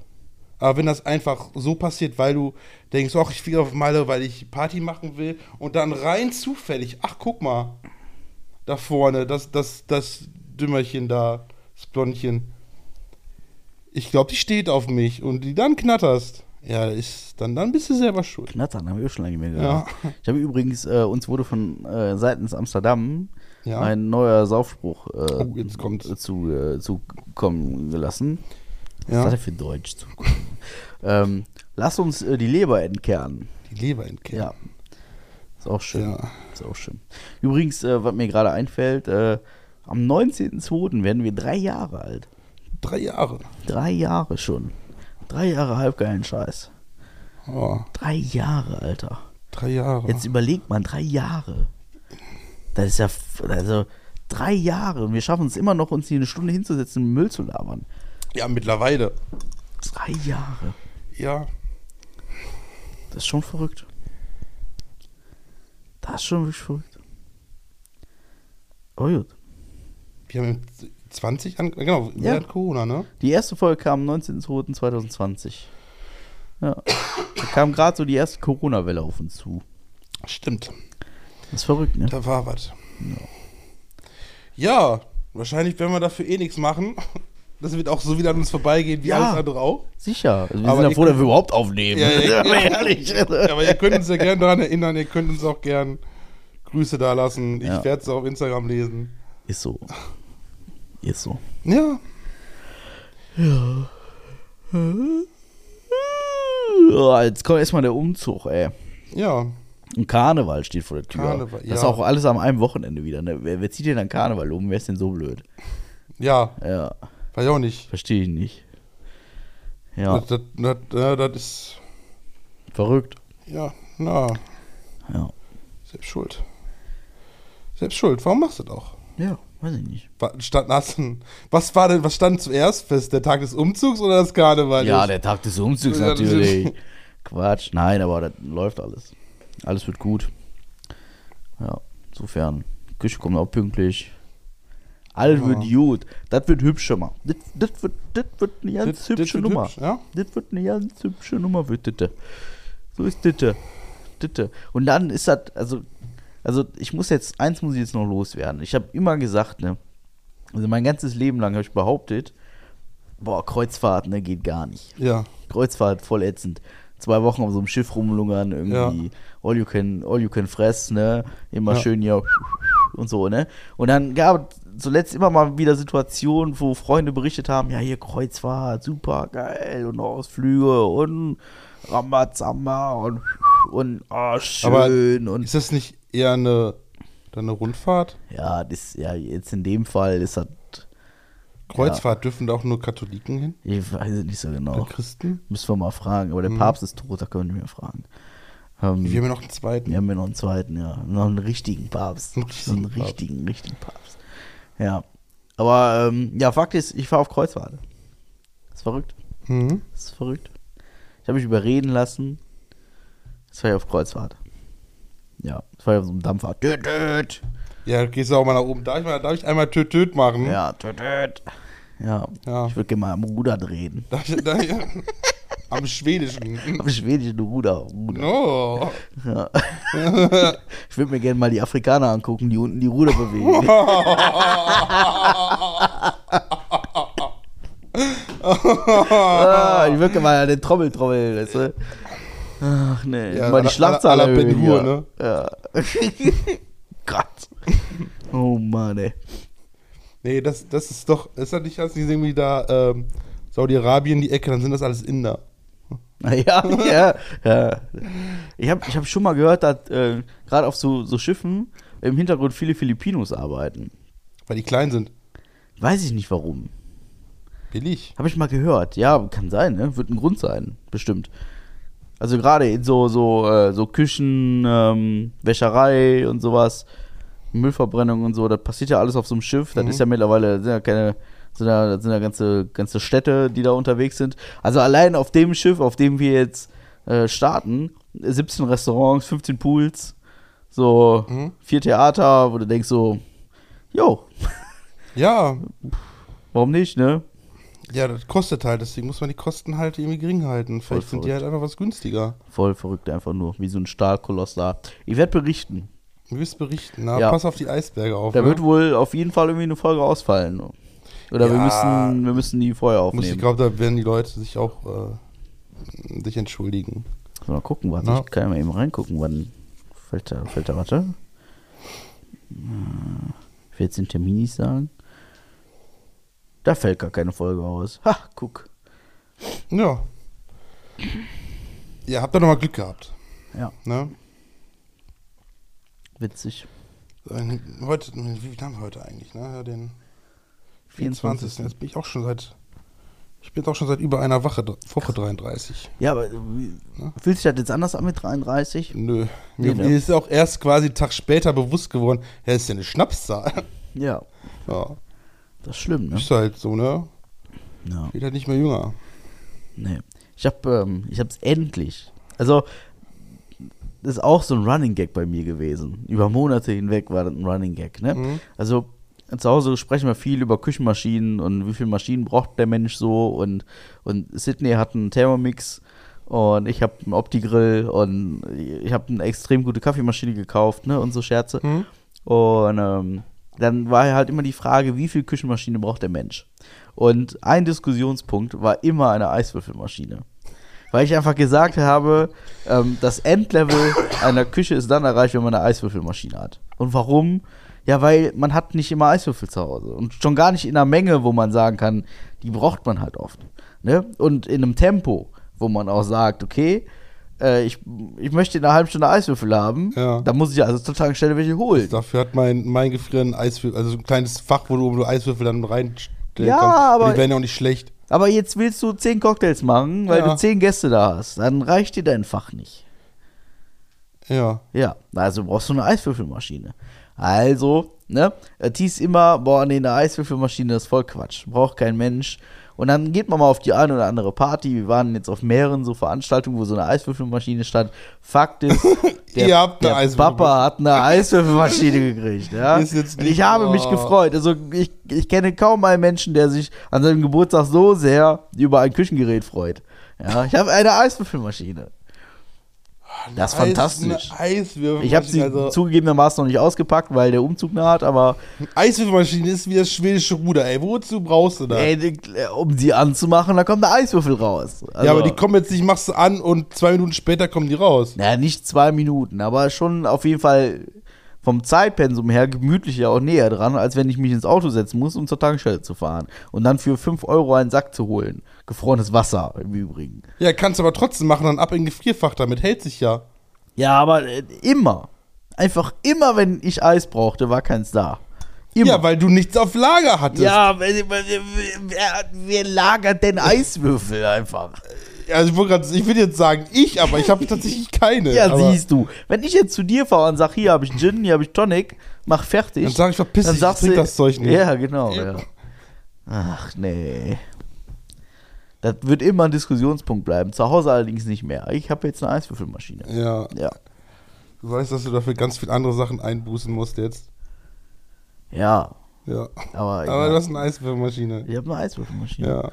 S2: Aber wenn das einfach so passiert, weil du denkst, ach, ich fliege auf Malle, weil ich Party machen will und dann rein zufällig, ach, guck mal, da vorne, das, das, das Dümmerchen da, das Blondchen. Ich glaube, die steht auf mich und die dann knatterst. Ja, ist, dann, dann bist du selber schuld.
S1: Knattern haben wir auch schon lange nicht mehr
S2: Ja.
S1: gehört. Ich habe übrigens, äh, uns wurde von äh, seitens Amsterdam
S2: Ja.
S1: ein neuer Saufspruch äh,
S2: Oh, jetzt kommt's.
S1: zu, äh, zukommen gelassen. Was
S2: Ja.
S1: ist das denn für Deutsch? Zukommen? ähm, lass uns äh, die Leber entkernen.
S2: Die Leber entkehren.
S1: Ja. Ist auch schön.
S2: Ja.
S1: Ist auch schön. Übrigens, äh, was mir gerade einfällt, äh, am 19.02. werden wir drei Jahre alt.
S2: Drei Jahre.
S1: Drei Jahre schon. Drei Jahre halbgeilen Scheiß.
S2: Oh,
S1: Drei Jahre, Alter.
S2: drei Jahre.
S1: Jetzt überlegt man, drei Jahre. Das ist ja, also drei Jahre und wir schaffen es immer noch, uns hier eine Stunde hinzusetzen und Müll zu labern.
S2: Ja, mittlerweile.
S1: Drei Jahre.
S2: Ja.
S1: Das ist schon verrückt. Das ist schon wirklich verrückt. Oh gut.
S2: Wir haben 20 an, genau,
S1: Ja.
S2: während Corona, ne?
S1: Die erste Folge kam am 19.02.2020. Ja. Da kam gerade so die erste Corona-Welle auf uns zu.
S2: Stimmt.
S1: Das ist verrückt, ne?
S2: Da war was. Ja, wahrscheinlich werden wir dafür eh nichts machen. Das wird auch so wieder an uns vorbeigehen wie
S1: Ja.
S2: alles andere auch.
S1: Sicher. Also wir
S2: Aber
S1: sind ja froh, dass wir überhaupt aufnehmen.
S2: Ja, ja,
S1: Aber
S2: ja.
S1: ehrlich.
S2: Ja, aber ihr könnt uns ja gerne daran erinnern, ihr könnt uns auch gern Grüße da lassen. Ich
S1: Ja.
S2: werde es auf Instagram lesen.
S1: Ist so. Ist so.
S2: Ja,
S1: Ja, jetzt kommt erstmal der Umzug, ey.
S2: ja.
S1: Und Karneval steht vor der Tür.
S2: Karneval,
S1: Das ist
S2: ja.
S1: auch alles am einem Wochenende wieder. Ne? Wer, wer zieht denn dann Karneval um? Wer ist denn so blöd?
S2: Ja,
S1: Ja,
S2: weiß ich auch nicht.
S1: verstehe ich nicht. Ja,
S2: Das, das, das, ja, das ist,
S1: verrückt.
S2: ja, na,
S1: Ja.
S2: selbst schuld. Selbst schuld. Warum machst du das auch?
S1: Ja, weiß ich nicht.
S2: Stand, hast was war denn, was stand zuerst fest? Der Tag des Umzugs oder das Karneval?
S1: Ja, der Tag des Umzugs natürlich. Quatsch. Nein, aber das läuft alles. Alles wird gut. Ja, insofern. Küche kommt auch pünktlich. Alles
S2: Ja.
S1: wird gut. Das wird hübscher mal. Das, das, wird, das wird eine ganz
S2: Das-
S1: hübsche Nummer.
S2: hübsch, ja?
S1: Das wird eine ganz hübsche Nummer, wird das. So ist. Das. Und dann ist das, also, also ich muss jetzt, eins muss ich jetzt noch loswerden. Ich habe immer gesagt, ne, Also mein ganzes Leben lang habe ich behauptet, boah, Kreuzfahrt, ne, geht gar nicht.
S2: Ja.
S1: Kreuzfahrt voll ätzend. Zwei Wochen auf so einem Schiff rumlungern, irgendwie all you can, all you can fress, ne? Immer
S2: Ja.
S1: schön hier und so, ne? Und dann gab es zuletzt immer mal wieder Situationen, wo Freunde berichtet haben, ja, hier Kreuzfahrt, super geil und Ausflüge und Rambazamba und und
S2: Aber
S1: schön und
S2: Ist das nicht eher eine, dann eine Rundfahrt?
S1: ja, das ja jetzt in dem Fall ist das
S2: Kreuzfahrt dürfen da auch nur Katholiken hin?
S1: ich weiß es nicht so
S2: Oder
S1: genau.
S2: Christen?
S1: Müssen wir mal fragen, aber der
S2: Mhm.
S1: Papst ist tot, da können wir nicht mehr fragen. Ähm,
S2: Wir haben ja noch einen zweiten.
S1: Wir haben ja noch einen zweiten, ja. Noch einen richtigen Papst.
S2: Einen
S1: so einen
S2: richtigen Papst.
S1: richtigen, richtigen Papst. Ja. Aber, ähm, ja, Fakt ist, ich fahre auf Kreuzfahrt. ist verrückt.
S2: Mhm.
S1: Das ist verrückt. Ich habe mich überreden lassen. Jetzt fahre ich auf Kreuzfahrt. Ja, fahre ich auf so einem Dampfer. Töt, töt.
S2: Ja, gehst du auch mal nach oben. Darf ich, mal, darf ich einmal Töt Töt machen?
S1: Ja, töt, töt. Ja.
S2: Ja.
S1: Ich würde gerne mal am Ruder drehen.
S2: Darf ich, darf ich, am Schwedischen.
S1: Am schwedischen Ruder. Ruder.
S2: Oh.
S1: Ja. ich würde mir gerne mal die Afrikaner angucken, die unten die Ruder bewegen. ah, ich würde mal den Trommel trommeln, weißt du? Ach nee,
S2: Ja,
S1: mal die Schlagzahl
S2: la Ben
S1: erhöhen,
S2: Hur, ne?
S1: Ja. Gott. Oh Mann, ey.
S2: Nee, das, das ist doch, ist das nicht, hast du gesehen, wie da ähm, Saudi-Arabien die Ecke, dann sind das alles Inder.
S1: Ja, ja, ja. Ich habe ich hab schon mal gehört, dass äh, gerade auf so, so Schiffen im Hintergrund viele Filipinos arbeiten.
S2: Weil die klein sind.
S1: Weiß ich nicht warum.
S2: Billig.
S1: Habe ich mal gehört. Ja, kann sein, ne? Wird ein Grund sein, bestimmt. Also gerade in so, so, äh, so Küchen, ähm, Wäscherei und sowas, Müllverbrennung und so, das passiert ja alles auf so einem Schiff. Das
S2: Mhm.
S1: ist ja mittlerweile, sind ja keine, sind ja, das sind ja ganze, ganze Städte, die da unterwegs sind. Also allein auf dem Schiff, auf dem wir jetzt äh, starten, 17 Restaurants, 15 Pools, so
S2: Mhm.
S1: vier Theater, wo du denkst so, jo,
S2: Ja,
S1: warum nicht, ne?
S2: Ja, das kostet halt, deswegen muss man die Kosten halt irgendwie gering halten.
S1: Voll
S2: Vielleicht sind die halt einfach was günstiger.
S1: Voll verrückt einfach nur, wie so ein Stahlkoloss da. Ich werde berichten.
S2: Du wirst berichten, na,
S1: Ja.
S2: pass auf die Eisberge auf.
S1: Da
S2: ne?
S1: wird wohl auf jeden Fall irgendwie eine Folge ausfallen. Oder wir,
S2: Ja.
S1: müssen, wir müssen die vorher
S2: Muss ich
S1: aufnehmen.
S2: glaube, da werden die Leute sich auch äh, sich entschuldigen.
S1: Mal gucken, warte,
S2: Ja.
S1: ich kann ja mal eben reingucken, wann fällt da, fällt da, warte. Äh, Ich will jetzt den Termin nicht sagen. Da fällt gar keine Folge aus. Ha, guck.
S2: Ja. Ja, habt ihr nochmal Glück gehabt.
S1: Ja,
S2: Ne?
S1: witzig.
S2: Heute, wie viel haben wir heute eigentlich? Ne? Ja, Den 24.
S1: 24.
S2: Jetzt bin ich auch schon seit. Ich bin jetzt auch schon seit über einer Woche, Woche 33.
S1: Ja, aber wie- fühlt sich das jetzt anders an mit 33?
S2: Nö.
S1: Nee,
S2: Mir,
S1: ne?
S2: mir ist auch erst quasi einen Tag später bewusst geworden, ja, ist ja eine Schnapszahl.
S1: Ja,
S2: Ja.
S1: Das ist schlimm, ne?
S2: Ist halt so, ne?
S1: Ja.
S2: Wird halt nicht mehr jünger.
S1: Nee. Ich hab, ähm, ich hab's endlich. Also, das ist auch so ein Running Gag bei mir gewesen. Über Monate hinweg war das ein Running Gag, ne?
S2: Mhm.
S1: Also, zu Hause sprechen wir viel über Küchenmaschinen und wie viele Maschinen braucht der Mensch so und, und Sydney hat einen Thermomix und ich habe einen Opti-Grill und ich habe eine extrem gute Kaffeemaschine gekauft, ne? Und so Scherze.
S2: Mhm.
S1: Und ähm, dann war halt immer die Frage, wie viel Küchenmaschine braucht der Mensch? Und ein Diskussionspunkt war immer eine Eiswürfelmaschine. Weil ich einfach gesagt habe, ähm, das Endlevel einer Küche ist dann erreicht, wenn man eine Eiswürfelmaschine hat. Und warum? Ja, weil man hat nicht immer Eiswürfel zu Hause. Und schon gar nicht in einer Menge, wo man sagen kann, die braucht man halt oft. Ne? Und in einem Tempo, wo man auch sagt, okay, ich, ich möchte in einer halben Stunde Eiswürfel haben,
S2: Ja.
S1: da muss ich also zur Tankstelle welche holen.
S2: Dafür hat mein, mein Gefrier ein Eiswürfel, also so ein kleines Fach, wo du, wo du Eiswürfel dann reinstellen
S1: Ja,
S2: kannst.
S1: aber-
S2: die werden ja auch nicht schlecht.
S1: Aber jetzt willst du zehn Cocktails machen, weil
S2: Ja.
S1: du zehn Gäste da hast. Dann reicht dir dein Fach nicht.
S2: Ja.
S1: Ja, also brauchst du eine Eiswürfelmaschine. Also, ne, es hieß immer, boah, nee, eine Eiswürfelmaschine ist voll Quatsch. Braucht kein Mensch. Und dann geht man mal auf die eine oder andere Party. Wir waren jetzt auf mehreren so Veranstaltungen, wo so eine Eiswürfelmaschine stand. Fakt ist, der,
S2: Ihr habt
S1: der. Papa hat eine Eiswürfelmaschine gekriegt. Ja? Ich habe mich gefreut. Also ich, ich kenne kaum einen Menschen, der sich an seinem Geburtstag so sehr über ein Küchengerät freut. Ja, ich habe eine Eiswürfelmaschine. Das ist
S2: Eis-
S1: fantastisch.
S2: Eine Eiswürfelmaschine.
S1: Ich habe sie
S2: also,
S1: zugegebenermaßen noch nicht ausgepackt, weil der Umzug naht, aber
S2: Eiswürfelmaschine ist wie das schwedische Ruder, ey. Wozu brauchst du das?
S1: ey, um sie anzumachen, da kommt der Eiswürfel raus. Also,
S2: ja, aber die kommen jetzt nicht, machst du an und zwei Minuten später kommen die raus.
S1: Naja, nicht zwei Minuten, aber schon auf jeden Fall vom Zeitpensum her gemütlicher auch näher dran, als wenn ich mich ins Auto setzen muss, um zur Tankstelle zu fahren. Und dann für 5 Euro einen Sack zu holen. Gefrorenes Wasser im Übrigen.
S2: Ja, kannst du aber trotzdem machen, dann ab in Gefrierfach, damit hält sich ja.
S1: Ja, aber äh, immer. Einfach immer, wenn ich Eis brauchte, war keins da. Immer.
S2: Ja, weil du nichts auf Lager hattest.
S1: Ja, wer, wer, wer lagert denn Eiswürfel einfach?
S2: Also ich, grad- ich will jetzt sagen, ich, aber ich habe tatsächlich keine.
S1: Ja, siehst du. Wenn ich jetzt zu dir fahre und sag, hier habe ich Gin, hier habe ich Tonic, mach fertig.
S2: Dann sag ich, verpiss dich, ich trink das Zeug nicht.
S1: Ja, genau, ja. Ach, nee. Das wird immer ein Diskussionspunkt bleiben. Zu Hause allerdings nicht mehr. Ich habe jetzt eine Eiswürfelmaschine.
S2: Ja,
S1: Ja.
S2: du weißt, dass du dafür ganz viele andere Sachen einbußen musst jetzt.
S1: Ja,
S2: Ja.
S1: aber,
S2: Aber du hast eine Eiswürfelmaschine.
S1: ich habe eine Eiswürfelmaschine.
S2: Ja.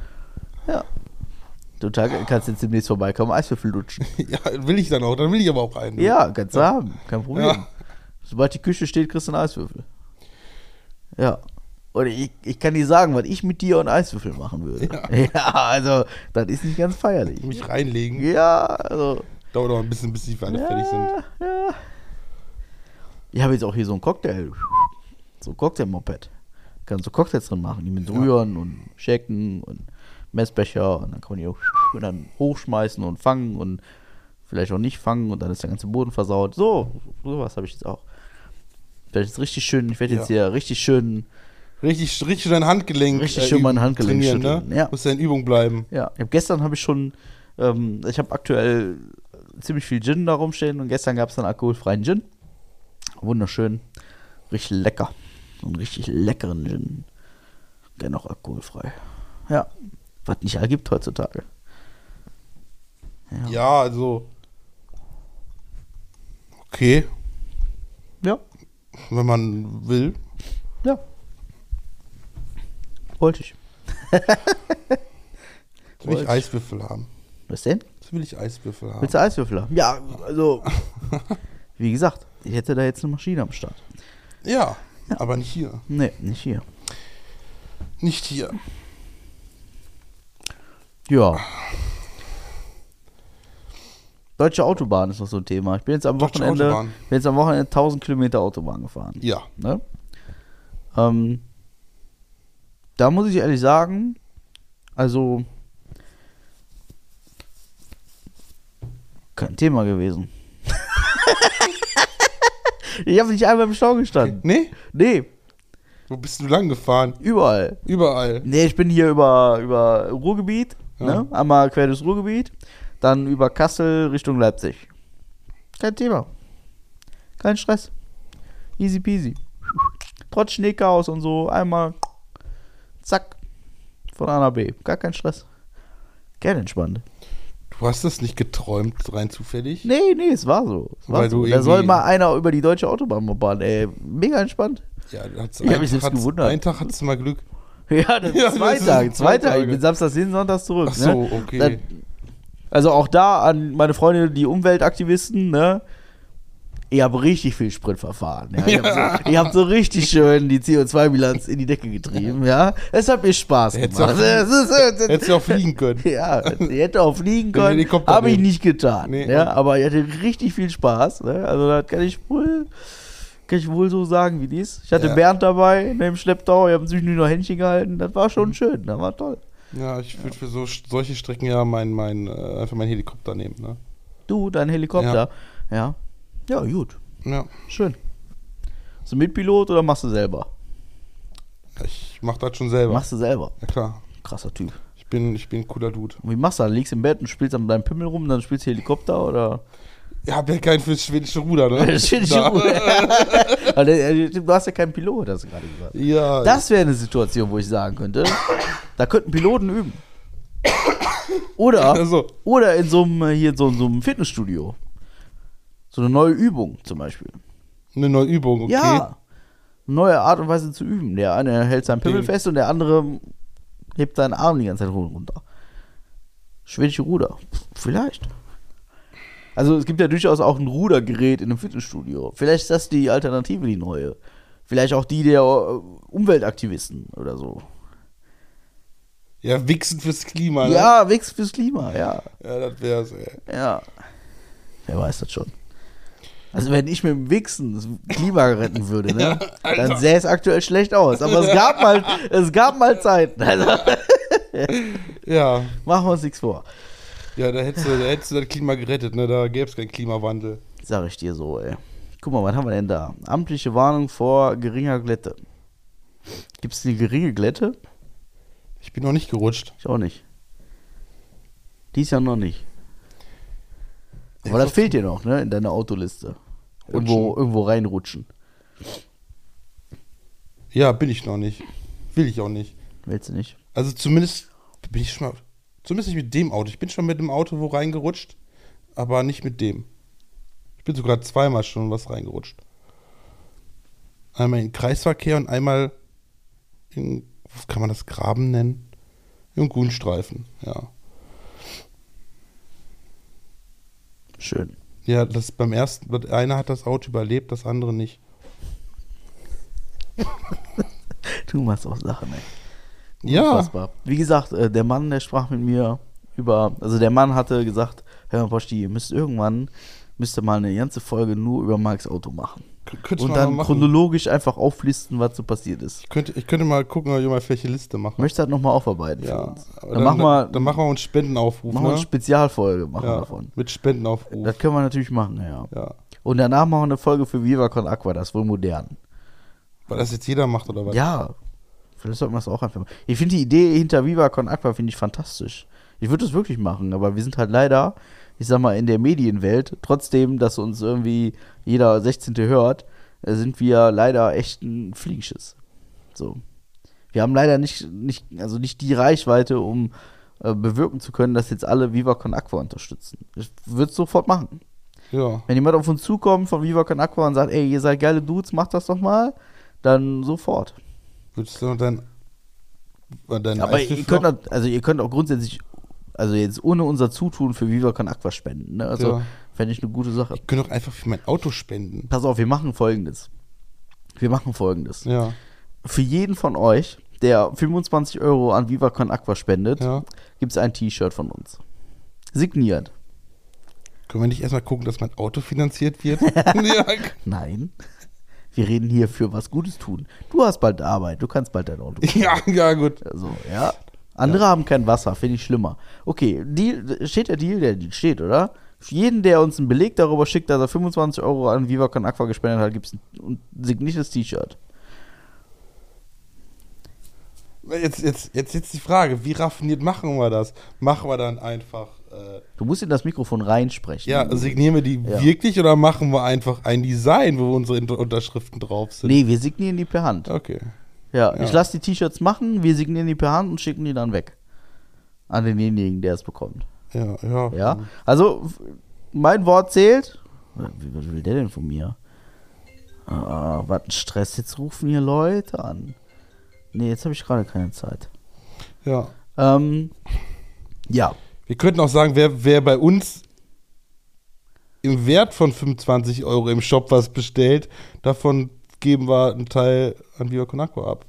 S1: ja. Du Tag, kannst jetzt demnächst vorbeikommen, Eiswürfel lutschen.
S2: ja, will ich dann auch, dann will ich aber auch einen.
S1: Ja, kannst du haben. Kein Problem.
S2: Ja.
S1: Sobald die Küche steht, kriegst du einen Eiswürfel. Ja. Und ich, ich kann dir sagen, was ich mit dir und Eiswürfel machen würde. Ja, also, das ist nicht ganz feierlich.
S2: Mich reinlegen.
S1: Ja, also.
S2: Dauert noch ein bisschen, bis die alle fertig sind.
S1: Ja, ja. Ich habe jetzt auch hier so ein Cocktail. So ein Cocktail-Moped. Kannst du Cocktails drin machen, die mit rühren und shaken und Messbecher und dann kann man die auch und dann hochschmeißen und fangen und vielleicht auch nicht fangen und dann ist der ganze Boden versaut. So, sowas habe ich jetzt auch. Ich werde jetzt richtig schön, ich werde jetzt hier richtig schön,
S2: Richtig, richtig schön dein Handgelenk.
S1: Richtig schön mein Handgelenk
S2: trainieren,
S1: schütteln,
S2: ne?
S1: ja.
S2: Muss ja in Übung bleiben.
S1: ja. Hab, gestern habe ich schon, ähm, ich habe aktuell ziemlich viel Gin da rumstehen und gestern gab es einen alkoholfreien Gin. Wunderschön, richtig lecker. So einen richtig leckeren Gin. Dennoch alkoholfrei. Ja, was nicht all gibt heutzutage.
S2: Ja, also. Okay,
S1: Ja,
S2: wenn man will.
S1: ja. Wollte ich.
S2: Jetzt will ich Eiswürfel haben.
S1: Was denn?
S2: Jetzt will ich Eiswürfel haben.
S1: Willst du Eiswürfel haben? Ja, also, wie gesagt, ich hätte da jetzt eine Maschine am Start.
S2: Ja, aber nicht hier.
S1: Nee, nicht hier.
S2: Nicht hier.
S1: Ja. Deutsche Autobahn ist noch so ein Thema. Ich bin jetzt am
S2: Deutsche
S1: Wochenende,
S2: Autobahn.
S1: bin jetzt am Wochenende 1000 Kilometer Autobahn gefahren.
S2: Ja.
S1: Ne? Ähm, da muss ich ehrlich sagen, also kein Thema gewesen. ich habe nicht einmal im Stau gestanden.
S2: Nee?
S1: Nee,
S2: Wo bist du lang gefahren?
S1: überall.
S2: Überall.
S1: Nee, ich bin hier über, über Ruhrgebiet. Ne? einmal quer durchs Ruhrgebiet, dann über Kassel Richtung Leipzig. Kein Thema. Kein Stress. Easy peasy. Trotz Schneechaos und so, einmal zack, von A nach B. Gar kein Stress. Gerne entspannt.
S2: Du hast das nicht geträumt, rein zufällig?
S1: Nee, nee, es war so. Es war so. Da soll mal einer über die deutsche Autobahn mobben, ey. Mega entspannt.
S2: Ja, du hattest
S1: Ich hab
S2: einen
S1: mich
S2: hattest-
S1: gewundert.
S2: Einen Tag hattest du mal Glück.
S1: Ja, das
S2: Ja,
S1: ist zwei
S2: das ist
S1: Tage. Tage. Ich
S2: Tage.
S1: bin samstags hin, sonntags zurück.
S2: Ach so,
S1: ne?
S2: okay.
S1: Also auch da an meine Freunde, die Umweltaktivisten, ne? Ihr habt richtig viel Sprit verfahren. Ja? Ihr, habt so, ihr habt so richtig schön die CO2-Bilanz in die Decke getrieben, ja. Es hat mir Spaß gemacht.
S2: Hättest du auch fliegen können.
S1: ja, ihr hätte auch fliegen können. Habe ich nicht getan.
S2: Nee.
S1: ja, aber ich hatte richtig viel Spaß. Ne? Also das kann ich wohl, kann ich wohl so sagen, wie dies. Ich hatte
S2: Ja.
S1: Bernd dabei dem Schlepptau. Wir haben zwischendurch noch Händchen gehalten. Das war
S2: Mhm.
S1: schon schön. Das war toll.
S2: Ja, ich würde für so, solche Strecken ja mein, mein, äh, einfach meinen Helikopter nehmen, ne?
S1: Du, dein Helikopter. Ja. Ja, gut.
S2: Ja.
S1: Schön. Bist du Mitpilot oder machst du selber?
S2: Ich mach das schon selber.
S1: Machst du selber.
S2: Ja klar.
S1: Krasser Typ.
S2: Ich bin, ich bin ein cooler Dude.
S1: Und wie machst du das? Liegst im Bett und spielst an deinem Pimmel rum, dann spielst du Helikopter oder?
S2: Ich hab ja keinen fürs schwedische Ruder, ne?
S1: Das steht
S2: Da.
S1: schon gut. Aber der- äh, Du hast ja keinen Pilot, hast du gerade gesagt.
S2: Ja.
S1: Das wäre eine Situation, wo ich sagen könnte, da könnten Piloten üben. Oder,
S2: Also.
S1: oder in so einem, äh, hier in so, so einem Fitnessstudio. So eine neue Übung zum Beispiel.
S2: eine neue Übung, okay.
S1: Ja. Neue Art und Weise zu üben. Der eine hält seinen Pimmel fest und der andere hebt seinen Arm die ganze Zeit runter. Schwedische Ruder. Vielleicht. Also es gibt ja durchaus auch ein Rudergerät in einem Fitnessstudio. Vielleicht ist das die Alternative, die neue. Vielleicht auch die der äh, Umweltaktivisten oder so.
S2: Ja, Wichsen fürs Klima, ne?
S1: Ja, Wix fürs Klima, ja.
S2: Ja, das wär's, ey.
S1: Ja. Wer weiß das schon. Also wenn ich mit dem Wichsen das Klima retten würde, ne, dann sähe es aktuell schlecht aus. Aber es gab mal, es gab mal Zeiten. Also,
S2: Ja,
S1: machen wir uns nichts vor.
S2: Ja, da hättest, du, da hättest du das Klima gerettet, ne? Da gäbe es keinen Klimawandel.
S1: Sag ich dir so, ey. Guck mal, was haben wir denn da? Amtliche Warnung vor geringer Glätte. Gibt es eine geringe Glätte?
S2: Ich bin noch nicht gerutscht.
S1: Ich auch nicht. Dies Jahr noch nicht. Aber
S2: Ja,
S1: das fehlt dir noch, ne? In deiner Autoliste. Irgendwo, irgendwo reinrutschen.
S2: Ja, bin ich noch nicht. Will ich auch nicht.
S1: Willst du nicht?
S2: Also zumindest bin ich schon mal. Zumindest nicht mit dem Auto. Ich bin schon mit dem Auto wo reingerutscht, aber nicht mit dem. Ich bin sogar zweimal schon was reingerutscht. Einmal in Kreisverkehr und einmal in, was kann man das, Graben nennen? In Grünstreifen, ja.
S1: Schön.
S2: Ja, das beim ersten, das eine hat das Auto überlebt, das andere nicht.
S1: Du machst auch Sachen, ey.
S2: Ja.
S1: Unfassbar. Wie gesagt, äh, der Mann, der sprach mit mir über, also der Mann hatte gesagt, Herr Posti, ihr müsst irgendwann, müsst ihr mal eine ganze Folge nur über Marks Auto machen.
S2: K- Könnte
S1: Und dann chronologisch einfach auflisten, was so passiert ist.
S2: Ich könnte, ich könnte mal gucken, ob ich mal welche Liste mache.
S1: Möchtest du das nochmal aufarbeiten für
S2: Ja.
S1: uns?
S2: aber
S1: Dann, machen wir,
S2: dann machen wir uns Spendenaufruf,
S1: machen wir
S2: ne?
S1: eine Spezialfolge machen
S2: ja,
S1: davon.
S2: mit Spendenaufruf.
S1: Das können wir natürlich machen, ja.
S2: ja.
S1: Und danach machen wir eine Folge für Viva Con Aqua, das ist wohl modern.
S2: Weil das jetzt jeder macht, oder was?
S1: Ja, vielleicht sollten wir es auch einfach machen. Ich finde die Idee hinter Viva Con Aqua finde ich fantastisch. Ich würde es wirklich machen, aber wir sind halt leider, ich sag mal, in der Medienwelt, trotzdem, dass uns irgendwie jeder 16. hört, äh, sind wir leider echt ein Fliegschiss. So. Wir haben leider nicht, nicht, also nicht die Reichweite, um äh, bewirken zu können, dass jetzt alle Viva Con Aqua unterstützen. Ich würde es sofort machen.
S2: Ja.
S1: Wenn jemand auf uns zukommt von Viva Con Aqua und sagt, ey, ihr seid geile Dudes, macht das doch mal, dann sofort.
S2: Würdest du dein, dein
S1: Aber ihr könnt,
S2: auch-
S1: auch, also ihr könnt auch grundsätzlich, also jetzt ohne unser Zutun für Viva Con Aqua spenden. Ne? Also
S2: Ja.
S1: fände ich eine gute Sache.
S2: Ich könnte doch einfach für mein Auto spenden.
S1: Pass auf, wir machen folgendes. Wir machen folgendes.
S2: Ja.
S1: Für jeden von euch, der 25 Euro an Viva Con Aqua spendet,
S2: Ja.
S1: gibt es ein T-Shirt von uns. Signiert.
S2: Können wir nicht erstmal gucken, dass mein Auto finanziert wird?
S1: Nein. Wir reden hier für was Gutes tun. Du hast bald Arbeit, du kannst bald dein Auto
S2: ja, ja, gut.
S1: Also, ja. Andere haben kein Wasser, finde ich schlimmer. Okay, Deal, steht der Deal? Der Deal steht, oder? Für jeden, der uns einen Beleg darüber schickt, dass er 25 Euro an Viva Con Aqua gespendet hat, gibt es ein signiertes T-Shirt.
S2: Jetzt, jetzt, jetzt, jetzt die Frage, wie raffiniert machen wir das? Machen wir dann einfach, äh,
S1: Du musst in das Mikrofon reinsprechen.
S2: ja, signieren wir die
S1: Ja.
S2: wirklich oder machen wir einfach ein Design, wo unsere Unterschriften drauf sind?
S1: Nee, wir signieren die per Hand.
S2: Okay.
S1: Ja,
S2: Ja.
S1: ich lasse die T-Shirts machen, wir signieren die per Hand und schicken die dann weg. An denjenigen, der es bekommt.
S2: Ja, ja.
S1: Ja, also mein Wort zählt. Wie, was will der denn von mir? Ah, was ein Stress, jetzt rufen hier Leute an. Nee, jetzt habe ich gerade keine Zeit.
S2: ja.
S1: Ähm, ja,
S2: Wir könnten auch sagen, wer, wer bei uns im Wert von 25 Euro im Shop was bestellt, davon geben wir einen Teil an Viva Con Aqua ab.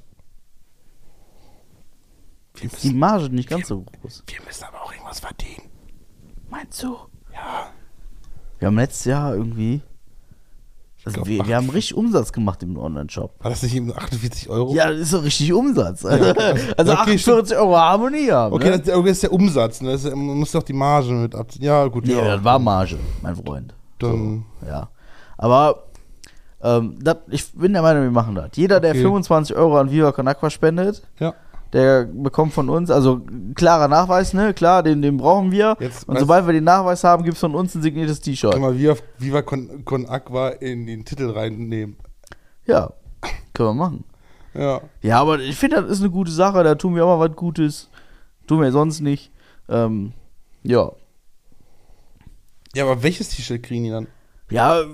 S2: Wir
S1: ist die Marge nicht ganz so groß.
S2: wir müssen aber auch irgendwas verdienen.
S1: Meinst du?
S2: Ja.
S1: Wir haben letztes Jahr irgendwie. Also
S2: glaub,
S1: wir, wir haben richtig Umsatz gemacht im Online-Shop.
S2: War das nicht eben 48 Euro?
S1: Ja, das ist so richtig Umsatz. Also, also
S2: Okay,
S1: 48 Euro Harmonie haben.
S2: Okay,
S1: ne?
S2: das, okay, das ist der Umsatz. Ne? Das ist, man muss doch die Marge mit abziehen. Ja, gut.
S1: Nee,
S2: ja.
S1: das war Marge, mein Freund.
S2: Dann,
S1: Ja. Aber ähm, das, ich bin der Meinung, wir machen das. Jeder, der
S2: Okay.
S1: 25 Euro an Viva Con Aqua spendet,
S2: ja.
S1: Der bekommt von uns, also klarer Nachweis, ne? Klar, den, den brauchen wir.
S2: Jetzt,
S1: Und sobald wir den Nachweis haben, gibt es von uns ein signiertes T-Shirt.
S2: Kann man Viva, Con, Con Aqua in den Titel reinnehmen.
S1: Ja, können wir machen.
S2: Ja.
S1: Ja, aber ich finde, das ist eine gute Sache. Da tun wir auch mal was Gutes. Tun wir sonst nicht. Ähm, ja.
S2: Ja, aber welches T-Shirt kriegen die dann?
S1: Ja, äh,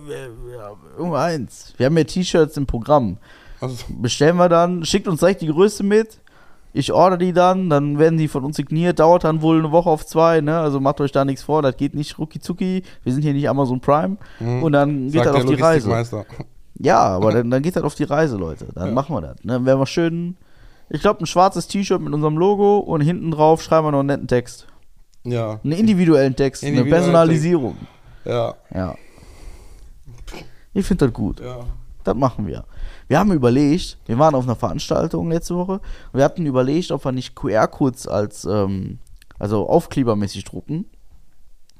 S1: ja, irgendeins. Wir haben ja T-Shirts im Programm.
S2: Also,
S1: Bestellen wir dann, schickt uns direkt die Größe mit. Ich order die dann, dann werden die von uns signiert, dauert dann wohl eine Woche auf zwei, ne? Also macht euch da nichts vor, das geht nicht rucki zucki. Wir sind hier nicht Amazon Prime. Und dann geht das auf die Reise. Ja, aber dann, dann geht das auf die Reise, Leute. Dann
S2: Ja.
S1: machen wir das. Ne? Dann werden wir schön, ich glaube, ein schwarzes T-Shirt mit unserem Logo und hinten drauf schreiben wir noch einen netten Text.
S2: Ja,
S1: Einen individuellen Text, eine
S2: Individuellen
S1: Personalisierung.
S2: ja,
S1: Ja. Ich finde das gut.
S2: ja.
S1: Das machen wir. Wir haben überlegt, wir waren auf einer Veranstaltung letzte Woche und wir hatten überlegt, ob wir nicht QR-Codes als, ähm, also aufklebermäßig drucken.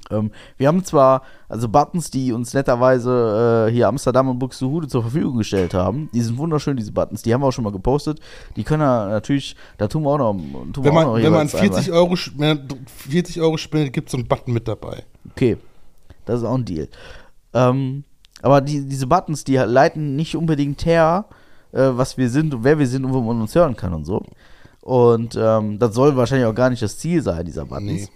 S1: Ähm, wir haben zwar, also Buttons, die uns netterweise äh, hier Amsterdam und Buxtehude zur Verfügung gestellt haben. Die sind wunderschön, diese Buttons. Die haben wir auch schon mal gepostet. Die können wir natürlich, da tun wir auch noch. Tun
S2: Wenn
S1: auch noch
S2: man, wenn man
S1: jeweils einmal.
S2: 40 Euro, sch- wenn man 40 Euro spendet, gibt es so einen Button mit dabei.
S1: Okay, das ist auch ein Deal. Ähm, aber die, diese Buttons, die leiten nicht unbedingt her, äh, was wir sind und wer wir sind und wo man uns hören kann und so. Und ähm, das soll wahrscheinlich auch gar nicht das Ziel sein, dieser Buttons.
S2: Nee.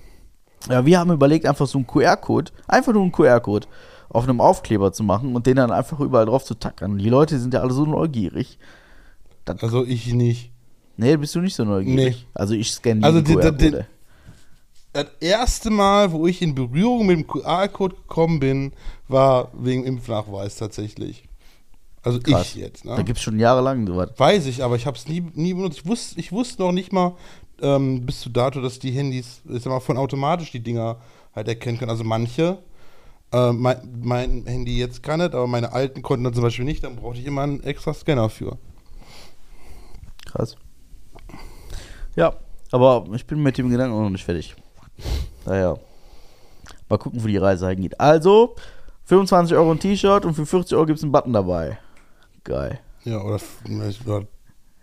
S1: Ja, wir haben überlegt, einfach so einen QR-Code, einfach nur einen QR-Code auf einem Aufkleber zu machen und den dann einfach überall drauf zu tackern. Die Leute sind ja alle so neugierig. Das,
S2: Also ich nicht.
S1: nee, bist du nicht so neugierig.
S2: Nee.
S1: Also ich scanne
S2: Also
S1: die-
S2: die-
S1: QR-Code.
S2: Das erste Mal, wo ich in Berührung mit dem QR-Code gekommen bin, war wegen Impfnachweis tatsächlich. Also
S1: Krass.
S2: ich jetzt.
S1: Da
S2: Ne?
S1: gibt es schon jahrelang sowas.
S2: Weiß ich, aber ich habe es nie, nie benutzt. Ich wusste, ich wusste noch nicht mal ähm, bis zu dato, dass die Handys, ich sag mal, von automatisch die Dinger halt erkennen können. Also manche, äh, mein, mein Handy jetzt kann nicht, aber meine alten konnten das zum Beispiel nicht. Dann brauchte ich immer einen extra Scanner für.
S1: Krass. Ja, aber ich bin mit dem Gedanken auch noch nicht fertig. Naja. Mal gucken, wo die Reise hingeht. Also, 25 Euro ein T-Shirt und für 40 Euro gibt es einen Button dabei. Geil.
S2: Ja, oder,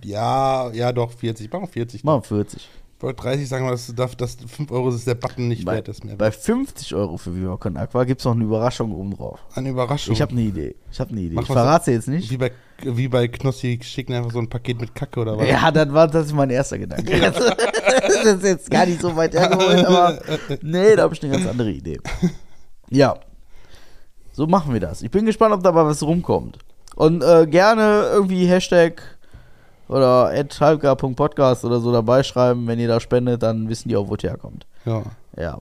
S2: ja, ja doch, 40. Machen wir 40.
S1: Machen wir 40.
S2: Wollte 30 sagen, aber das, darf- das 5 Euro ist der Button nicht
S1: Bei,
S2: wert ist mehr.
S1: bei 50 Euro für Viva Con Aqua gibt es noch eine Überraschung oben drauf.
S2: Eine Überraschung.
S1: Ich habe eine Idee. Ich habe eine Idee.
S2: Mach
S1: ich verrate sie jetzt nicht.
S2: wie bei, wie bei Knossi schicken einfach so ein Paket mit Kacke oder was?
S1: Ja, das war das ist mein erster Gedanke. das ist jetzt gar nicht so weit hergeholt, aber nee, da habe ich eine ganz andere Idee. Ja. So machen wir das. Ich bin gespannt, ob dabei was rumkommt. Und äh, gerne irgendwie Hashtag oder halbgar.podcast oder so dabei schreiben. Wenn ihr da spendet, dann wissen die auch, wo es herkommt.
S2: Ja.
S1: Ja.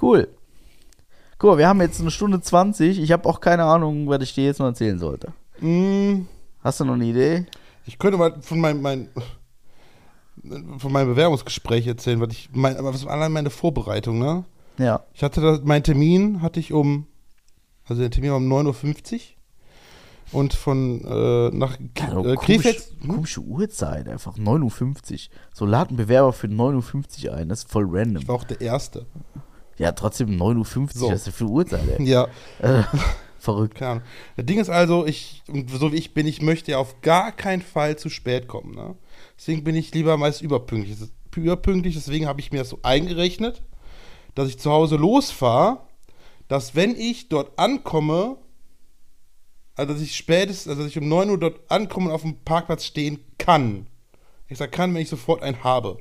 S1: Cool. Mal, wir haben jetzt eine Stunde 20. Ich habe auch keine Ahnung, was ich dir jetzt noch erzählen sollte.
S2: Mm,
S1: Hast du noch eine Idee?
S2: Ich könnte mal von meinem, mein, von meinem Bewerbungsgespräch erzählen, was ich, mein, aber was war allein meine Vorbereitung, ne?
S1: Ja.
S2: Ich hatte das, meinen Termin hatte ich um, also der Termin war um 9.50 Uhr und von äh, nach
S1: Ja,
S2: äh,
S1: komisch,
S2: Krefeld, hm?
S1: komische Uhrzeit, einfach 9.50 Uhr. So laden Bewerber für 9.50 Uhr ein, das ist voll random.
S2: ich war auch der Erste.
S1: Ja, trotzdem 9.50 Uhr,
S2: So.
S1: das ist ja für Uhrzeit, ey.
S2: Ja,
S1: äh, verrückt.
S2: Ahnung. Das Ding ist also, ich, so wie ich bin, ich möchte ja auf gar keinen Fall zu spät kommen, ne? Deswegen bin ich lieber meist überpünktlich. Das ist Überpünktlich, deswegen habe ich mir das so eingerechnet, dass ich zu Hause losfahre, dass wenn ich dort ankomme, also dass ich spätestens, also dass ich um 9 Uhr dort ankomme und auf dem Parkplatz stehen kann. Ich sage kann, wenn ich sofort einen habe.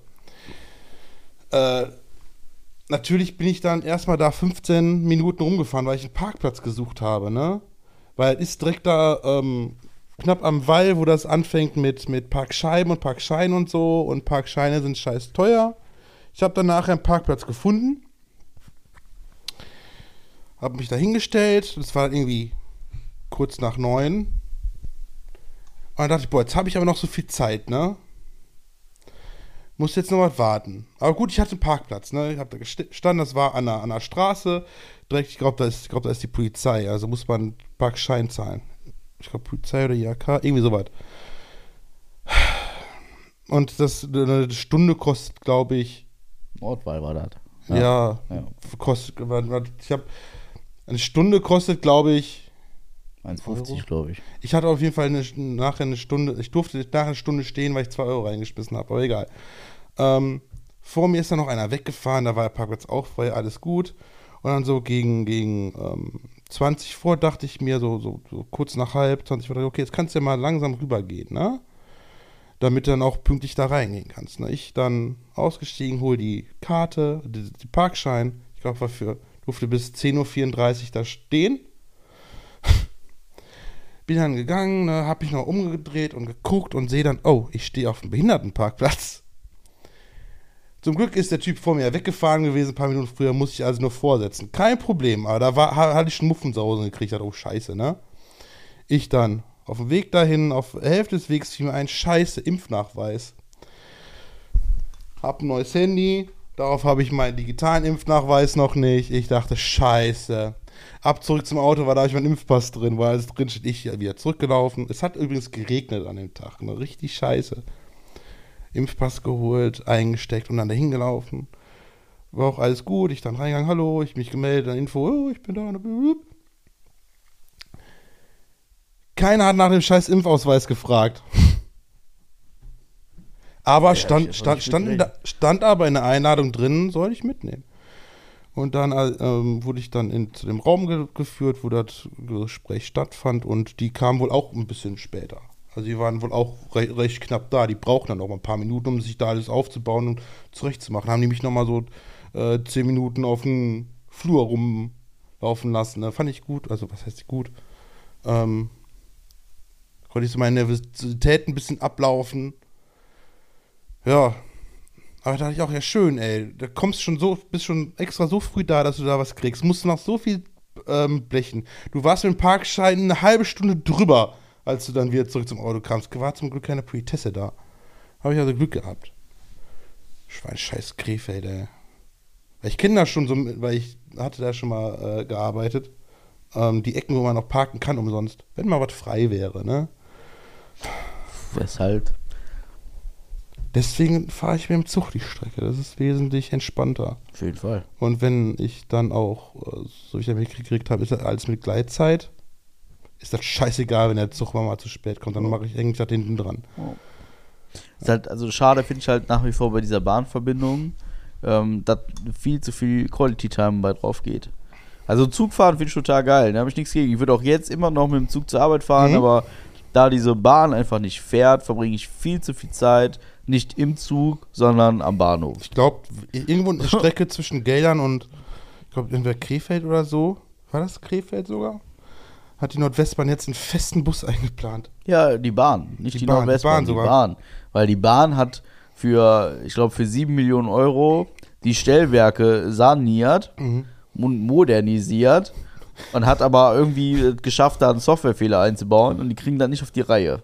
S2: Äh, natürlich bin ich dann erstmal da 15 Minuten rumgefahren, weil ich einen Parkplatz gesucht habe, ne? Weil es ist direkt da ähm, knapp am Wall, wo das anfängt mit, mit Parkscheiben und Parkscheinen und so. Und Parkscheine sind scheiß teuer. Ich habe dann nachher einen Parkplatz gefunden. Habe mich da hingestellt. Das war irgendwie kurz nach neun. Und dann dachte ich, boah, jetzt habe ich aber noch so viel Zeit, ne? Muss jetzt noch was warten. Aber gut, ich hatte einen Parkplatz, ne? Ich habe da gestanden, das war an einer, an einer Straße. Direkt, ich glaube, da, ist- ich glaub, da ist die Polizei. Also muss man einen Parkschein zahlen. Ich glaube, Polizei oder IHK, irgendwie sowas. Und das eine Stunde kostet, glaube ich,
S1: Nordwahl war das.
S2: ja,
S1: ja.
S2: kostet, ich habe eine Stunde kostet, glaube ich,
S1: 1,50 glaube ich.
S2: ich hatte auf jeden Fall eine, nachher eine Stunde, ich durfte nachher eine Stunde stehen, weil ich 2 Euro reingeschmissen habe, aber egal. Ähm, vor mir ist dann noch einer weggefahren, da war der Parkplatz auch frei, alles gut. Und dann so gegen, gegen ähm, 20 vor dachte ich mir, so, so, so kurz nach halb, 20 vor, okay, jetzt kannst du ja mal langsam rübergehen, ne? Damit du dann auch pünktlich da reingehen kannst. Ne? Ich dann ausgestiegen, hol die Karte, die, die Parkschein, ich glaube, war für, durfte bis 10.34 Uhr da stehen. Bin dann gegangen, ne, hab mich noch umgedreht und geguckt und sehe dann, oh, ich stehe auf dem Behindertenparkplatz. Zum Glück ist der Typ vor mir weggefahren gewesen, ein paar Minuten früher, musste ich also nur vorsetzen. Kein Problem, aber da war, ha- hatte ich schon Muffensausen gekriegt, dachte, oh scheiße, ne? Ich dann, auf dem Weg dahin, auf der Hälfte des Wegs fiel mir ein scheiße Impfnachweis. Hab ein neues Handy, darauf habe ich meinen digitalen Impfnachweis noch nicht. Ich dachte, scheiße. Ab zurück zum Auto, weil da habe ich meinen Impfpass drin, weil alles drin steht, ich wieder zurückgelaufen. Es hat übrigens geregnet an dem Tag, ne? richtig scheiße. Impfpass geholt, eingesteckt und dann dahin gelaufen. War auch alles gut. Ich dann reingegangen, hallo, ich mich gemeldet, dann Info, oh, ich bin da. blub. Keiner hat nach dem scheiß Impfausweis gefragt. Aber
S1: ich
S2: stand, stand, stand, stand aber in der Einladung drin, soll ich mitnehmen. Und dann äh, ähm, wurde ich dann in, dem Raum ge geführt, wo das Gespräch stattfand und die kamen wohl auch ein bisschen später. Also die waren wohl auch re recht knapp da. Die brauchen dann noch mal ein paar Minuten, um sich da alles aufzubauen und zurechtzumachen. Haben die mich noch mal so äh, zehn Minuten auf dem Flur rumlaufen lassen. Ne? Fand ich gut. Also was heißt gut? Ähm, konnte ich so meine Nervosität ein bisschen ablaufen. Ja, aber da dachte ich auch, ja schön, ey. Da kommst schon so, bist schon extra so früh da, dass du da was kriegst. Musst noch so viel ähm, blechen. Du warst mit dem Parkschein eine halbe Stunde drüber, als du dann wieder zurück zum Auto kamst. War zum Glück keine Politesse da. Habe ich also Glück gehabt. Schwein, scheiß Krefeld, ey. Weil Ich kenne das schon so, weil ich hatte da schon mal äh, gearbeitet. Ähm, die Ecken, wo man noch parken kann umsonst. Wenn mal was frei wäre, ne?
S1: Weshalb?
S2: Deswegen fahre ich mit dem Zug die Strecke. Das ist wesentlich entspannter.
S1: Auf jeden Fall.
S2: Und wenn ich dann auch, äh, so wie ich das mitgekriegt habe, ist das alles mit Gleitzeit, ist das scheißegal, wenn der Zug mal zu spät kommt. Dann mache ich eigentlich das hinten dran.
S1: Ist halt, also schade finde ich halt nach wie vor bei dieser Bahnverbindung, ähm, dass viel zu viel Quality Time bei drauf geht. Also Zugfahren finde ich total geil, da habe ich nichts gegen. Ich würde auch jetzt immer noch mit dem Zug zur Arbeit fahren,
S2: Mhm.
S1: aber da diese Bahn einfach nicht fährt, verbringe ich viel zu viel Zeit, nicht im Zug, sondern am Bahnhof.
S2: Ich glaube, irgendwo eine Strecke zwischen Geldern und, ich glaube, entweder Krefeld oder so, war das Krefeld sogar? Hat die Nordwestbahn jetzt einen festen Bus eingeplant.
S1: Ja, die Bahn, nicht
S2: Die
S1: die,
S2: Bahn, die
S1: Nordwestbahn,
S2: Bahn
S1: die. Bahn. Weil die Bahn hat für, ich glaube, für 7 Millionen Euro die Stellwerke saniert
S2: Mhm.
S1: und modernisiert und hat aber irgendwie es geschafft, da einen Softwarefehler einzubauen und die kriegen das nicht auf die Reihe.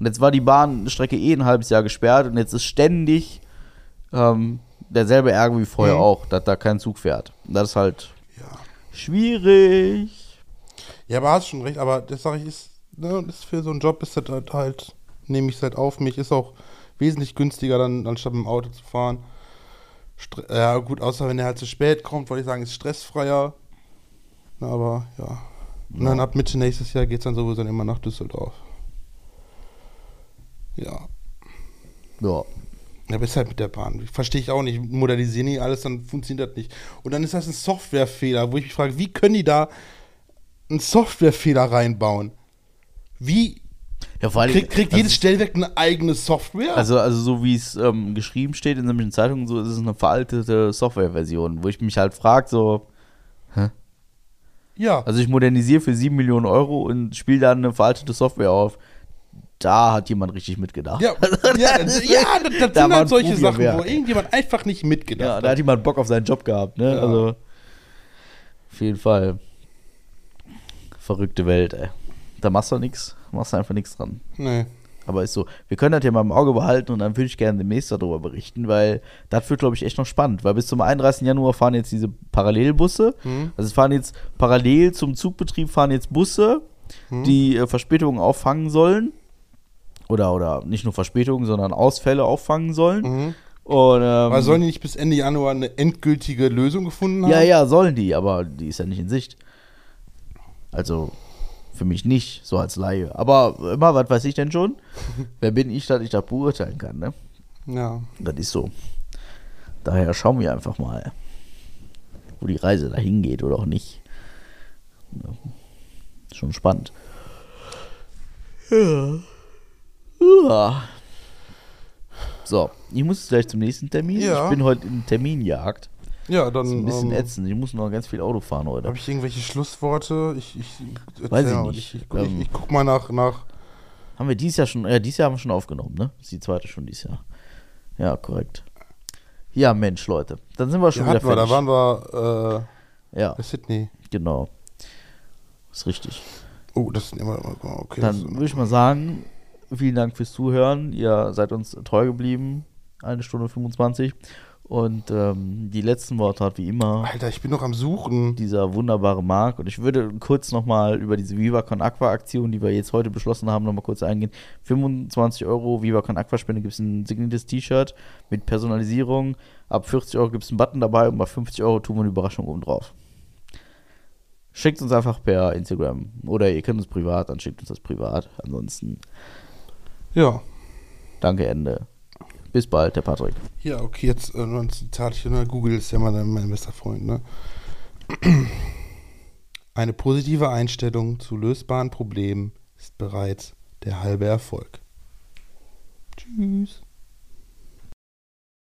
S1: Und jetzt war die Bahnstrecke eh ein halbes Jahr gesperrt und jetzt ist ständig ähm, derselbe Ärger wie vorher
S2: Mhm.
S1: auch, dass da kein Zug fährt. Das ist halt
S2: Ja.
S1: schwierig.
S2: Ja, aber hast schon recht, aber das sage ich, ist, ne, ist für so einen Job ist das halt, halt nehme ich es halt auf mich, ist auch wesentlich günstiger, dann anstatt mit dem Auto zu fahren. Stre ja, gut, außer wenn er halt zu spät kommt, wollte ich sagen, ist stressfreier. Na, aber ja. Und dann ab Mitte nächstes Jahr geht es dann sowieso dann immer nach Düsseldorf. Ja.
S1: Ja.
S2: Ja, aber ist halt mit der Bahn. Verstehe ich auch nicht. Modernisieren die alles, dann funktioniert das nicht. Und dann ist das ein Softwarefehler, wo ich mich frage, wie können die da einen Softwarefehler reinbauen? Wie
S1: ja vor allem,
S2: kriegt, kriegt
S1: das
S2: jedes Stellwerk eine eigene Software?
S1: Also, also so wie es ähm, geschrieben steht in sämtlichen Zeitungen, so ist es eine veraltete Softwareversion, wo ich mich halt frage, so,
S2: ja.
S1: also ich modernisiere für 7 Millionen Euro und spiele dann eine veraltete Software auf. Da hat jemand richtig mitgedacht.
S2: ja, ja, das, ja, das, das
S1: Da
S2: sind halt solche Sachen, wo irgendjemand einfach nicht mitgedacht
S1: Ja,
S2: hat.
S1: da hat jemand Bock auf seinen Job gehabt, ne?
S2: Ja.
S1: Also, auf jeden Fall. Verrückte Welt, ey. Da machst du nichts, machst du einfach nichts dran.
S2: Nee.
S1: Aber ist so, wir können das ja mal im Auge behalten und dann würde ich gerne demnächst darüber berichten, weil das wird, glaube ich, echt noch spannend. Weil bis zum 31. Januar fahren jetzt diese Parallelbusse.
S2: Hm.
S1: Also es fahren jetzt parallel zum Zugbetrieb fahren jetzt Busse,
S2: Hm.
S1: die äh, Verspätungen auffangen sollen. Oder, oder nicht nur Verspätungen, sondern Ausfälle auffangen sollen.
S2: Mhm.
S1: Und, ähm,
S2: Aber sollen die nicht bis Ende Januar eine endgültige Lösung gefunden haben?
S1: ja, ja, sollen die, aber die ist ja nicht in Sicht. Also für mich nicht, so als Laie. Aber immer, was weiß ich denn schon? Wer bin ich, dass ich das beurteilen kann, ne?
S2: Ja.
S1: Das ist so. Daher schauen wir einfach mal, wo die Reise dahin geht oder auch nicht. Ja. Schon spannend. Ja. Ja. So, ich muss jetzt gleich zum nächsten Termin.
S2: Ja.
S1: Ich bin heute in Terminjagd.
S2: Ja,
S1: Das ist
S2: dann
S1: ein bisschen
S2: ähm,
S1: ätzend. Ich muss noch ganz viel Auto fahren heute.
S2: habe ich irgendwelche Schlussworte. Ich, ich,
S1: Weiß ich nicht.
S2: Ich, ich, ich,
S1: Ähm,
S2: ich guck mal nach, nach.
S1: Haben wir dieses Jahr schon, ja, dieses Jahr haben wir schon aufgenommen, ne? Das ist die zweite schon dieses Jahr. Ja, korrekt. Ja, Mensch, Leute. Dann sind wir schon
S2: Ja,
S1: wieder
S2: hatten wir, da
S1: fertig.
S2: waren wir
S1: ja,
S2: äh, bei Sydney.
S1: genau. Ist richtig.
S2: Oh, das sind immer. Okay.
S1: Dann würde ich mal sagen, vielen Dank fürs Zuhören. Ihr seid uns treu geblieben. Eine Stunde 25. Und ähm, die letzten Worte hat wie immer
S2: Alter, ich bin noch am Suchen.
S1: dieser wunderbare Marc. Und ich würde kurz nochmal über diese Viva Con Aqua Aktion, die wir jetzt heute beschlossen haben, nochmal kurz eingehen. 25 Euro Viva Con Aqua Spende gibt es ein signiertes T-Shirt mit Personalisierung. Ab 40 Euro gibt es einen Button dabei und bei 50 Euro tun wir eine Überraschung oben drauf. Schickt uns einfach per Instagram. Oder ihr könnt uns privat, dann schickt uns das privat. Ansonsten
S2: Ja.
S1: danke, Ende. Bis bald, der Patrick.
S2: Ja, okay, jetzt äh, noch ein Zitat. Ne? Google ist ja mein, mein bester Freund. Ne? Eine positive Einstellung zu lösbaren Problemen ist bereits der halbe Erfolg. Tschüss.